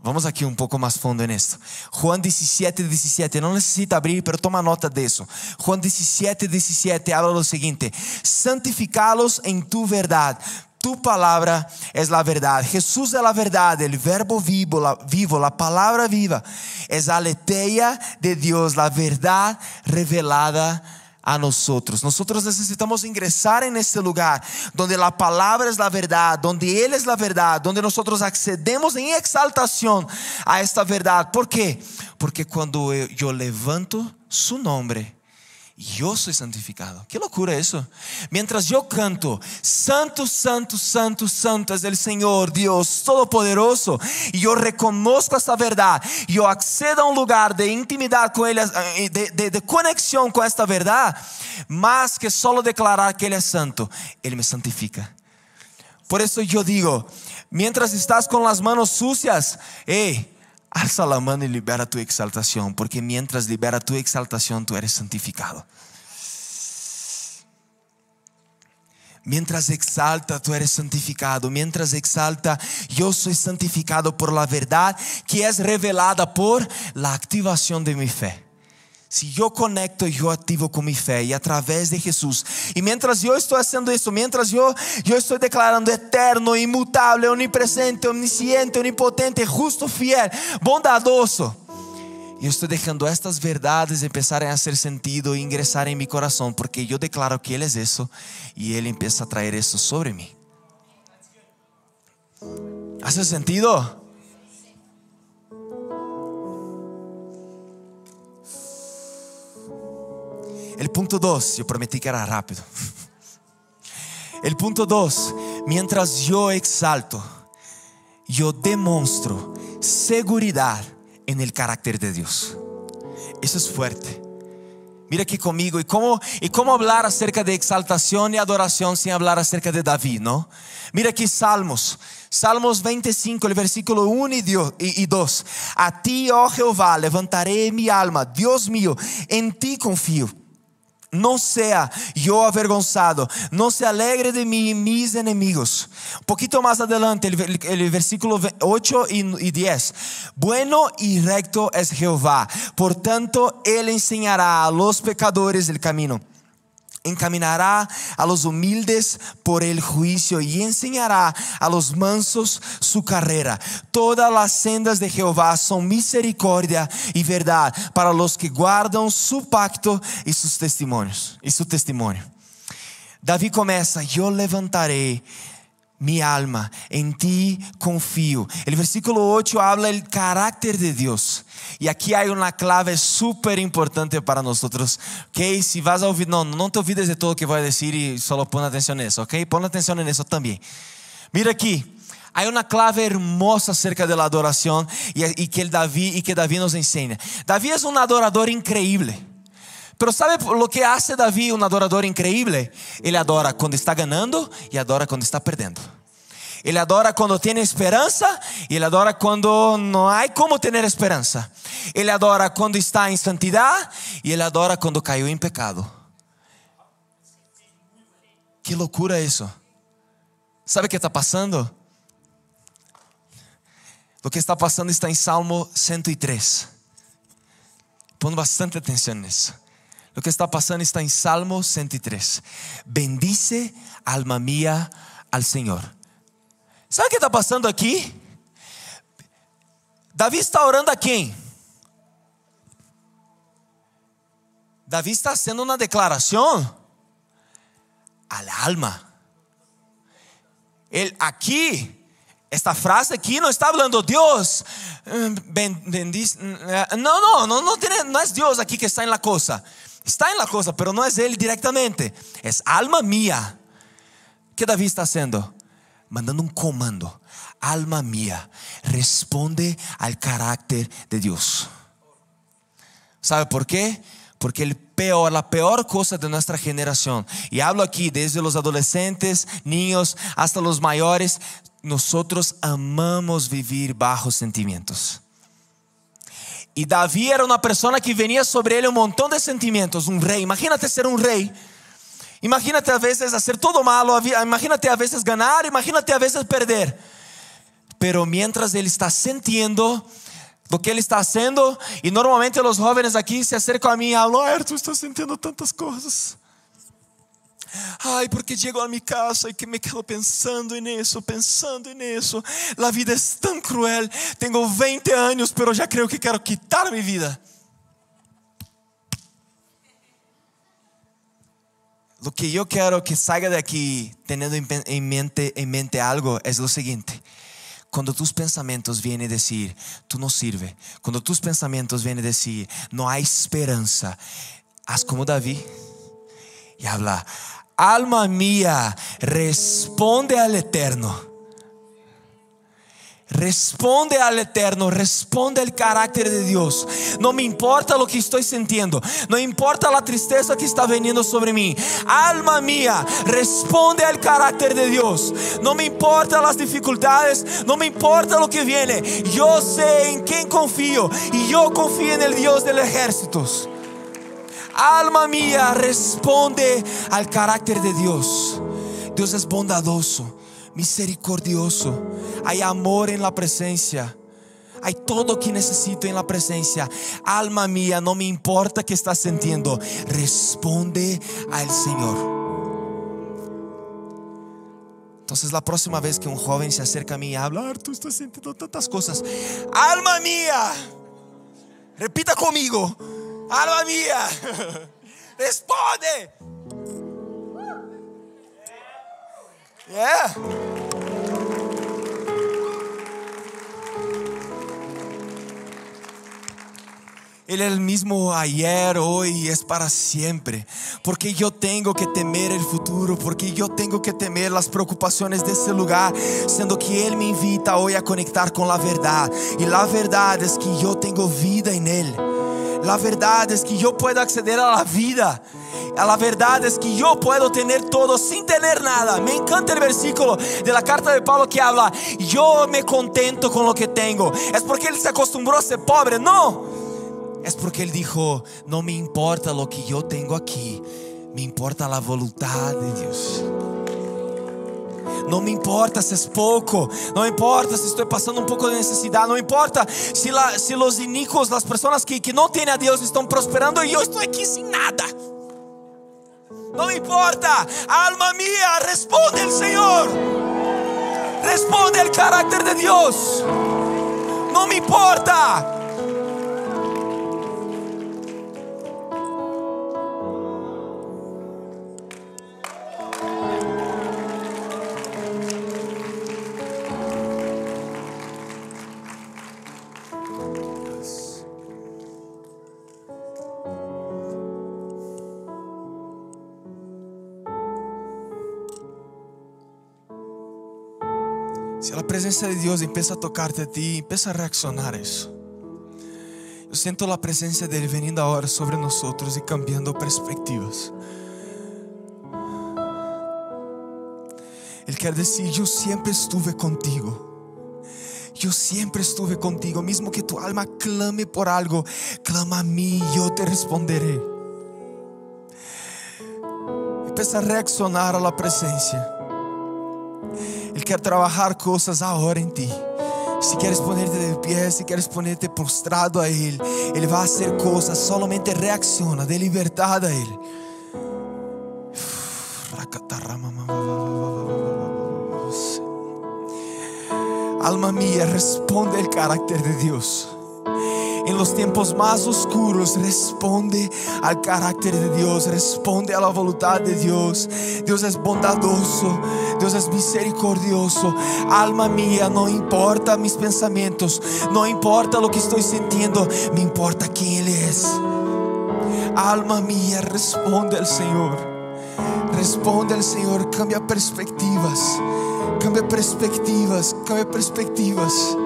Vamos aqui um pouco mais fundo nisso. Juan 17, 17. Não necessita abrir, pero toma nota disso. Juan 17, 17 habla o seguinte: santificá-los em tu verdade tu palabra es la verdad. Jesús es la verdad, el verbo vivo, la, vivo, la palabra viva. Es la aletheia de Dios, la verdad revelada a nosotros. Nosotros necesitamos ingresar en este lugar donde la palabra es la verdad, donde Él es la verdad, donde nosotros accedemos en exaltación a esta verdad. ¿Por qué? Porque cuando yo levanto su nombre, eu sou santificado. Que loucura é isso? Mientras eu canto, Santo, Santo, Santo, Santo é o Senhor, Deus Todo-Poderoso, e eu reconozco essa verdade, e eu accedo a um lugar de intimidade com Ele, eh, de, de, de conexão com esta verdade, mais que só declarar que Ele é santo, Ele me santifica. Por isso eu digo, mientras estás com as manos sucias, ei, Alza la mano y libera tu exaltación, porque mientras libera tu exaltación, tú eres santificado. Mientras exalta, tú eres santificado. Mientras exalta, yo soy santificado por la verdad que es revelada por la activación de mi fe. Se eu conecto, eu ativo com minha fé e através de Jesus. E mientras eu estou fazendo isso, mientras eu, eu estou declarando eterno, imutável, onipresente, omnisciente, onipotente, justo, fiel, bondadoso. Eu estou deixando estas verdades começarem a ser sentido e ingressar em meu coração, porque eu declaro que Ele é isso e Ele começa a trazer isso sobre mim. ¿Hace sentido? El punto dos, yo prometí que era rápido. <laughs> El punto dos, mientras yo exalto, yo demuestro seguridad en el carácter de Dios. Eso es fuerte. Mira aqui comigo. E como, e como falar acerca de exaltação e adoração sem falar acerca de Davi, não? Mira aqui Salmos. Salmos 25, el versículo 1 y 2. A ti, oh Jehová, levantaré mi alma. Dios mío, en ti confío. No sea yo avergonzado, no se alegre de mí mis enemigos. Un poquito más adelante, el, versículo 8 y, y 10. Bueno y recto es Jehová, por tanto, Él enseñará a los pecadores el camino encaminará a los humildes por el juicio y enseñará a los mansos su carrera. Todas las sendas de Jehová son misericordia y verdad para los que guardan su pacto y sus testimonios y su testimonio. David comienza, yo levantaré mi alma, en ti confío. El versículo 8 habla el carácter de Dios. Y aquí hay una clave súper importante para nosotros. Ok, si vas a oír, no, no te olvides de todo lo que voy a decir y solo pon atención en eso. Ok, pon atención en eso también. Mira aquí. Hay una clave hermosa acerca de la adoración y, y que David y que David nos enseña. David es un adorador increíble. Pero sabe lo que hace Davi um adorador increíble? Ele adora quando está ganhando e adora quando está perdendo. Ele adora quando tem esperança ele adora quando não há como ter esperança. Ele adora quando está em santidade e ele adora quando caiu em pecado. Que loucura isso. Sabe o que está passando? O que está passando está em Salmo 103. Põe bastante atenção nisso. Lo que está pasando está en Salmo 103. Bendice alma mía al Señor. ¿Sabe qué está pasando aquí? David está orando a quién? David está haciendo una declaración al alma. Él aquí esta frase aquí no está hablando Dios, bendice. No, no, no, no, tiene, no es Dios aquí que está en la cosa. Está en la cosa, pero no es Él directamente. Es alma mía. ¿Qué David está haciendo? Mandando un comando. Alma mía, responde al carácter de Dios. ¿Sabe por qué? Porque el peor, la peor cosa de nuestra generación, y hablo aquí desde los adolescentes, niños, hasta los mayores, nosotros amamos vivir bajo sentimientos. E Davi era uma pessoa que venia sobre ele um montão de sentimentos, um rei. Imagínate ser um rei. Imagínate a vezes hacer todo malo, imagínate a veces ganar, imagínate a veces perder. Pero mientras ele está sentindo lo que ele está haciendo, e normalmente os jovens aqui se acercam a mim e falam: oh, tu estás sentindo tantas coisas. Ai, porque chego a minha casa e que me quedo pensando nisso, pensando nisso. A vida é tão cruel. Tenho 20 anos, pero já creio que quero quitar minha vida. Lo que eu quero que saia daqui tendo em mente, mente algo é o seguinte. Quando tus pensamentos vêm dizer, tu não sirve. Quando tus pensamentos vêm dizer, não há esperança. Haz como Davi e habla, alma mía, responde al Eterno. Responde al Eterno, responde al carácter de Dios. No me importa lo que estoy sintiendo, no importa la tristeza que está veniendo sobre mí. Alma mía, responde al carácter de Dios. No me importa las dificultades, no me importa lo que viene. Yo sé en quién confío y yo confío en el Dios de los ejércitos. Alma mía, responde al carácter de Dios. Dios es bondadoso, misericordioso. Hay amor en la presencia. Hay todo que necesito en la presencia. Alma mía, no me importa que estás sintiendo. Responde al Señor. Entonces la próxima vez que un joven se acerca a mí y habla, tú estás sintiendo tantas cosas. Alma mía, repita conmigo alma mía, <laughs> responde. Yeah. Él es el mismo ayer, hoy y es para siempre. Porque yo tengo que temer el futuro, porque yo tengo que temer las preocupaciones de ese lugar, siendo que Él me invita hoy a conectar con la verdad. Y la verdad es que yo tengo vida en Él. La verdad es que yo puedo acceder a la vida. La verdad es que yo puedo tener todo sin tener nada. Me encanta el versículo de la carta de Pablo que habla, yo me contento con lo que tengo. ¿Es porque él se acostumbró a ser pobre? No. Es porque él dijo, no me importa lo que yo tengo aquí, me importa la voluntad de Dios. No me importa si es poco, no me importa si estoy pasando un poco de necesidad, no me importa si, la, si las personas que, que no a Dios están prosperando y yo estoy aquí sin nada. No me importa, alma mía, responde el Señor. Responde el carácter de Dios. No me importa. presencia de Dios empieza a tocarte a ti, empieza a reaccionar a eso. Yo siento la presencia de Él veniendo ahora sobre nosotros y cambiando perspectivas. Él quiere decir, yo siempre estuve contigo. Yo siempre estuve contigo, mismo que tu alma clame por algo, clama a mí, y yo te responderé. Empieza a reaccionar a la presencia. Él quiere trabajar cosas ahora en ti. Si quieres ponerte de pie, si quieres ponerte prostrado a Él, Él va a hacer cosas, solamente reacciona de libertad a Él. Alma mía, responde el carácter de Dios en los tiempos más oscuros, responde al carácter de Dios, responde a la voluntad de Dios. Dios es bondadoso, Dios es misericordioso. Alma mía, no importa mis pensamientos, no importa lo que estoy sintiendo, me importa quién Él es. Alma mía, responde al Señor. Responde al Señor, cambia perspectivas, cambia perspectivas, cambia perspectivas.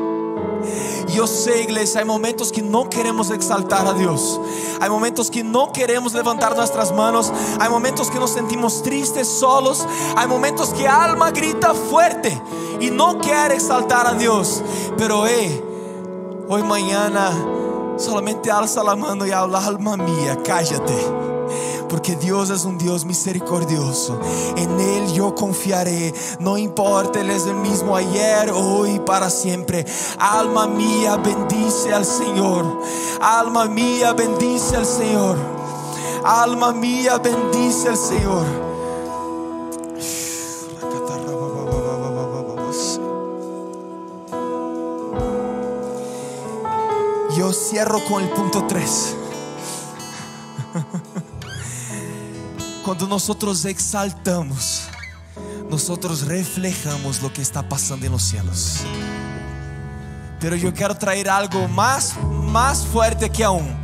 Eu sei, igreja, há momentos que não queremos exaltar a Deus. Há momentos que não queremos levantar nossas manos. Há momentos que nos sentimos tristes, solos. Há momentos que alma grita fuerte e não quer exaltar a Deus. Pero, hey, hoje manhã, solamente alza la mano e habla, alma mía, cállate porque Dios es un Dios misericordioso. En Él yo confiaré, no importa, Él es el mismo ayer, hoy para siempre. Alma mía, bendice al Señor. Alma mía, bendice al Señor. Alma mía, bendice al Señor. Yo cierro con el punto 3. Quando nós exaltamos, nós reflejamos o que está passando em los cielos. Pero eu quero trazer algo mais, mais forte que aún.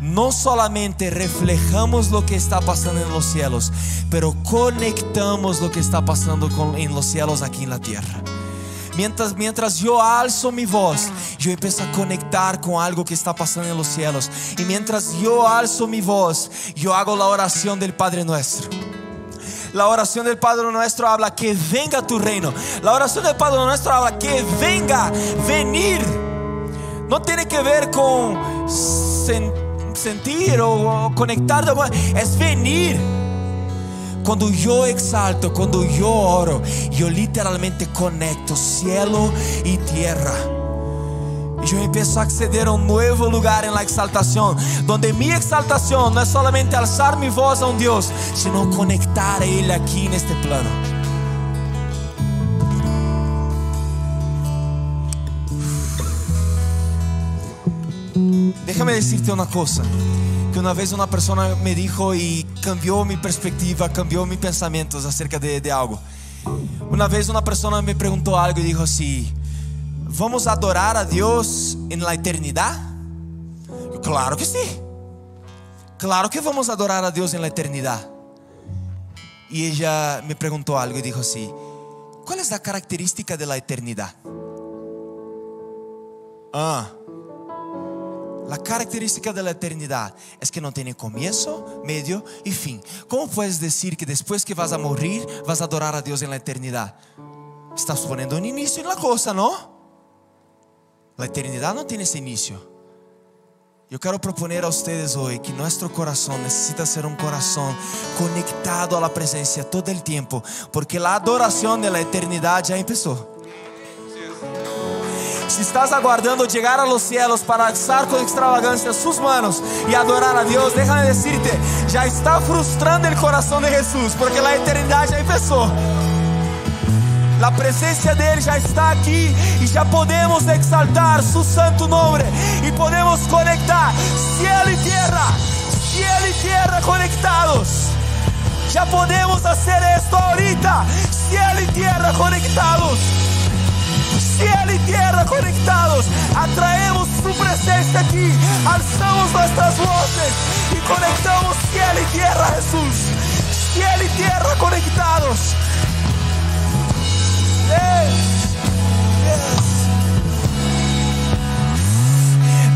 No solamente reflejamos lo que está pasando en los cielos, pero conectamos lo que está pasando con, en los cielos aquí en la tierra. Mientras, mientras yo alzo mi voz, yo empiezo a conectar con algo que está pasando en los cielos. Y mientras yo alzo mi voz, yo hago la oración del Padre nuestro. La oración del Padre nuestro habla que venga tu reino. La oración del Padre nuestro habla que venga, venir. No tiene que ver con sentir o conectar, es venir. Cuando yo exalto, cuando yo oro, yo literalmente conecto cielo y tierra. Y yo empiezo a acceder a un nuevo lugar en la exaltación, donde mi exaltación no es solamente alzar mi voz a un Dios, sino conectar a Él aquí en este plano. Déjame decirte una cosa. Que una vez una persona me dijo y cambió mi perspectiva, cambió mis pensamientos acerca de, de algo. Una vez una persona me preguntó algo y dijo así, ¿vamos a adorar a Dios en la eternidad? Yo, claro que sí. Claro que vamos a adorar a Dios en la eternidad. Y ella me preguntó algo y dijo así, ¿cuál es la característica de la eternidad? Ah, La característica de la eternidad es que no tiene comienzo, medio y fin. ¿Cómo puedes decir que después que vas a morir vas a adorar a Dios en la eternidad? Estás poniendo un inicio en la cosa, ¿no? La eternidad no tiene ese inicio. Yo quiero proponer a ustedes hoy que nuestro corazón necesita ser un corazón conectado a la presencia todo el tiempo, porque la adoración de la eternidad ya empezó. Si estás aguardando llegar a los cielos para alzar con extravagancia sus manos y adorar a Dios, déjame decirte, ya está frustrando el corazón de Jesús, porque la eternidad ya empezó. La presencia de Él ya está aquí y ya podemos exaltar su santo nombre y podemos conectar cielo y tierra, cielo y tierra conectados. Ya podemos hacer esto ahorita, cielo y tierra conectados. Cielo y tierra conectados, atraemos su presencia aquí, alzamos nuestras voces y conectamos cielo y tierra, Jesús. Cielo y tierra conectados.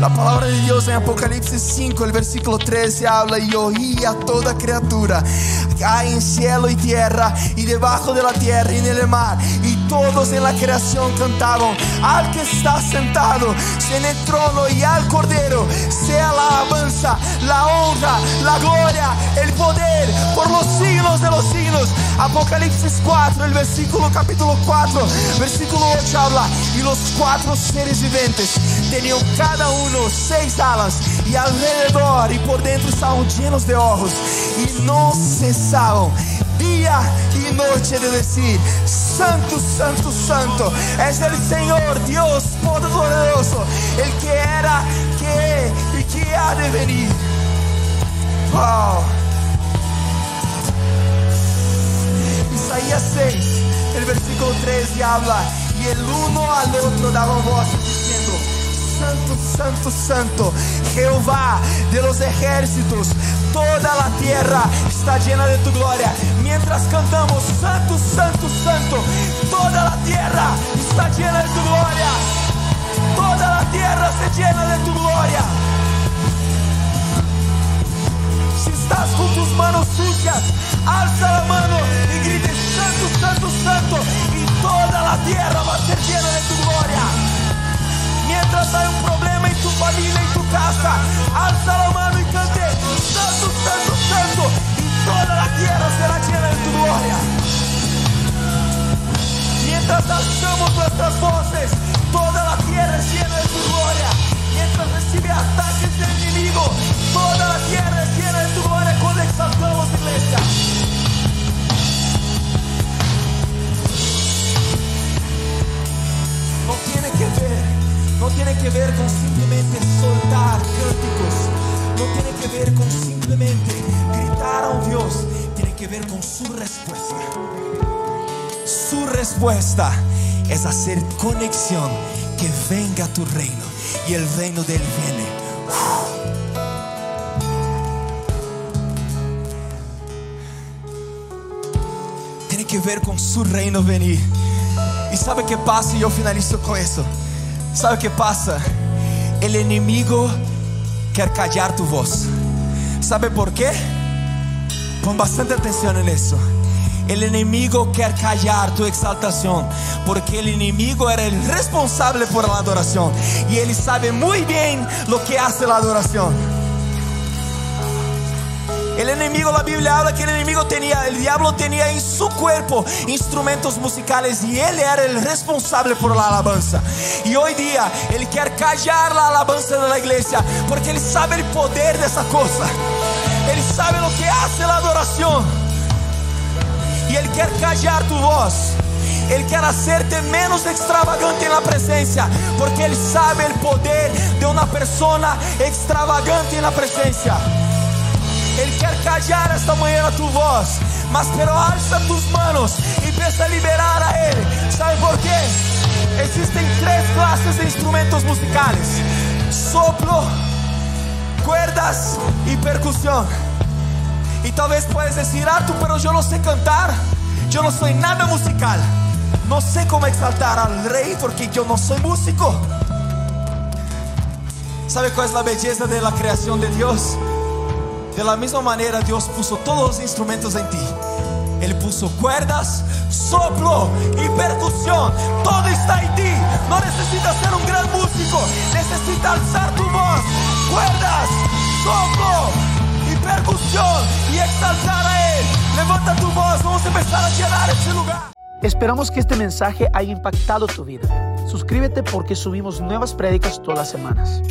La palabra de Dios en Apocalipsis 5, el versículo 13 habla y oí a toda criatura, hay en cielo y tierra y debajo de la tierra y en el mar todos en la creación cantaban al que está sentado en el trono y al cordero sea la alabanza, la honra, la gloria, el poder por los siglos de los siglos. Apocalipsis 4, el versículo capítulo 4, versículo 8 habla y los cuatro seres vivientes tenían cada uno seis alas y alrededor y por dentro estaban llenos de ojos y no cesaban día y noche de decir, Santo, Santo, Santo, es el Señor Dios Todopoderoso, el que era, que y que ha de venir. Isaías 6, el versículo 3 habla, y el uno al daba voces diciendo, Santo, Santo, Santo, Jehová de los ejércitos, toda la tierra está llena de tu gloria. Mientras cantamos, Santo, Santo, Santo, toda la tierra está llena de tu gloria. Toda la tierra se llena de tu gloria. Si estás con tus manos sucias, alza la mano y grite, Santo, Santo, Santo, y toda la tierra va a ser llena de tu gloria. Mientras hay un problema en tu familia, en tu casa, alza la mano y cante, Santo, Santo, Santo, y toda la tierra será llena de tu gloria. Mientras alzamos nuestras voces, toda la tierra es llena de tu gloria. Mientras recibe ataques del enemigo, toda la tierra es llena de tu gloria cuando exaltamos iglesia. No tiene que ver, no tiene que ver con simplemente soltar cánticos, no tiene que ver con simplemente gritar a un Dios, tiene que ver con su respuesta. Su respuesta es hacer conexión, que venga tu reino y el reino de Él viene. Tiene que ver con su reino venir. ¿Y sabe qué pasa? Y yo finalizo con eso. ¿Sabe qué pasa? El enemigo quiere callar tu voz. ¿Sabe por qué? Pon bastante atención en eso. El enemigo quiere callar tu exaltación porque el enemigo era el responsable por la adoración y él sabe muy bien lo que hace la adoración. El enemigo, la Biblia habla que el enemigo tenía, el diablo tenía en su cuerpo instrumentos musicales y él era el responsable por la alabanza. Y hoy día él quiere callar la alabanza de la iglesia porque él sabe el poder de esa cosa. Él sabe lo que hace la adoración. Y Él quiere callar tu voz. Él quiere hacerte menos extravagante en la presencia. Porque Él sabe el poder de una persona extravagante en la Él quiere callar esta mañana tu voz. Mas pero alza tus manos y empieza a liberar a Él. ¿Sabe por qué? Existen tres clases de instrumentos musicales. Soplo, cuerdas y percusión. Y tal vez puedes decir, Arthur, pero yo no sé cantar. Yo no soy nada musical. No sé cómo exaltar al rey porque yo no soy músico. ¿Sabe cuál es la belleza de la creación de Dios? De la misma manera Dios puso todos los instrumentos en ti. Él puso cuerdas, soplo y percusión. Todo está en ti. No necesitas ser un gran músico. Necesitas alzar tu voz. Cuerdas, soplo y percusión. Y exaltar a Él. Levanta tu voz. Vamos a empezar a llenar este lugar. Esperamos que este mensaje haya impactado tu vida. Suscríbete porque subimos nuevas prédicas todas las semanas.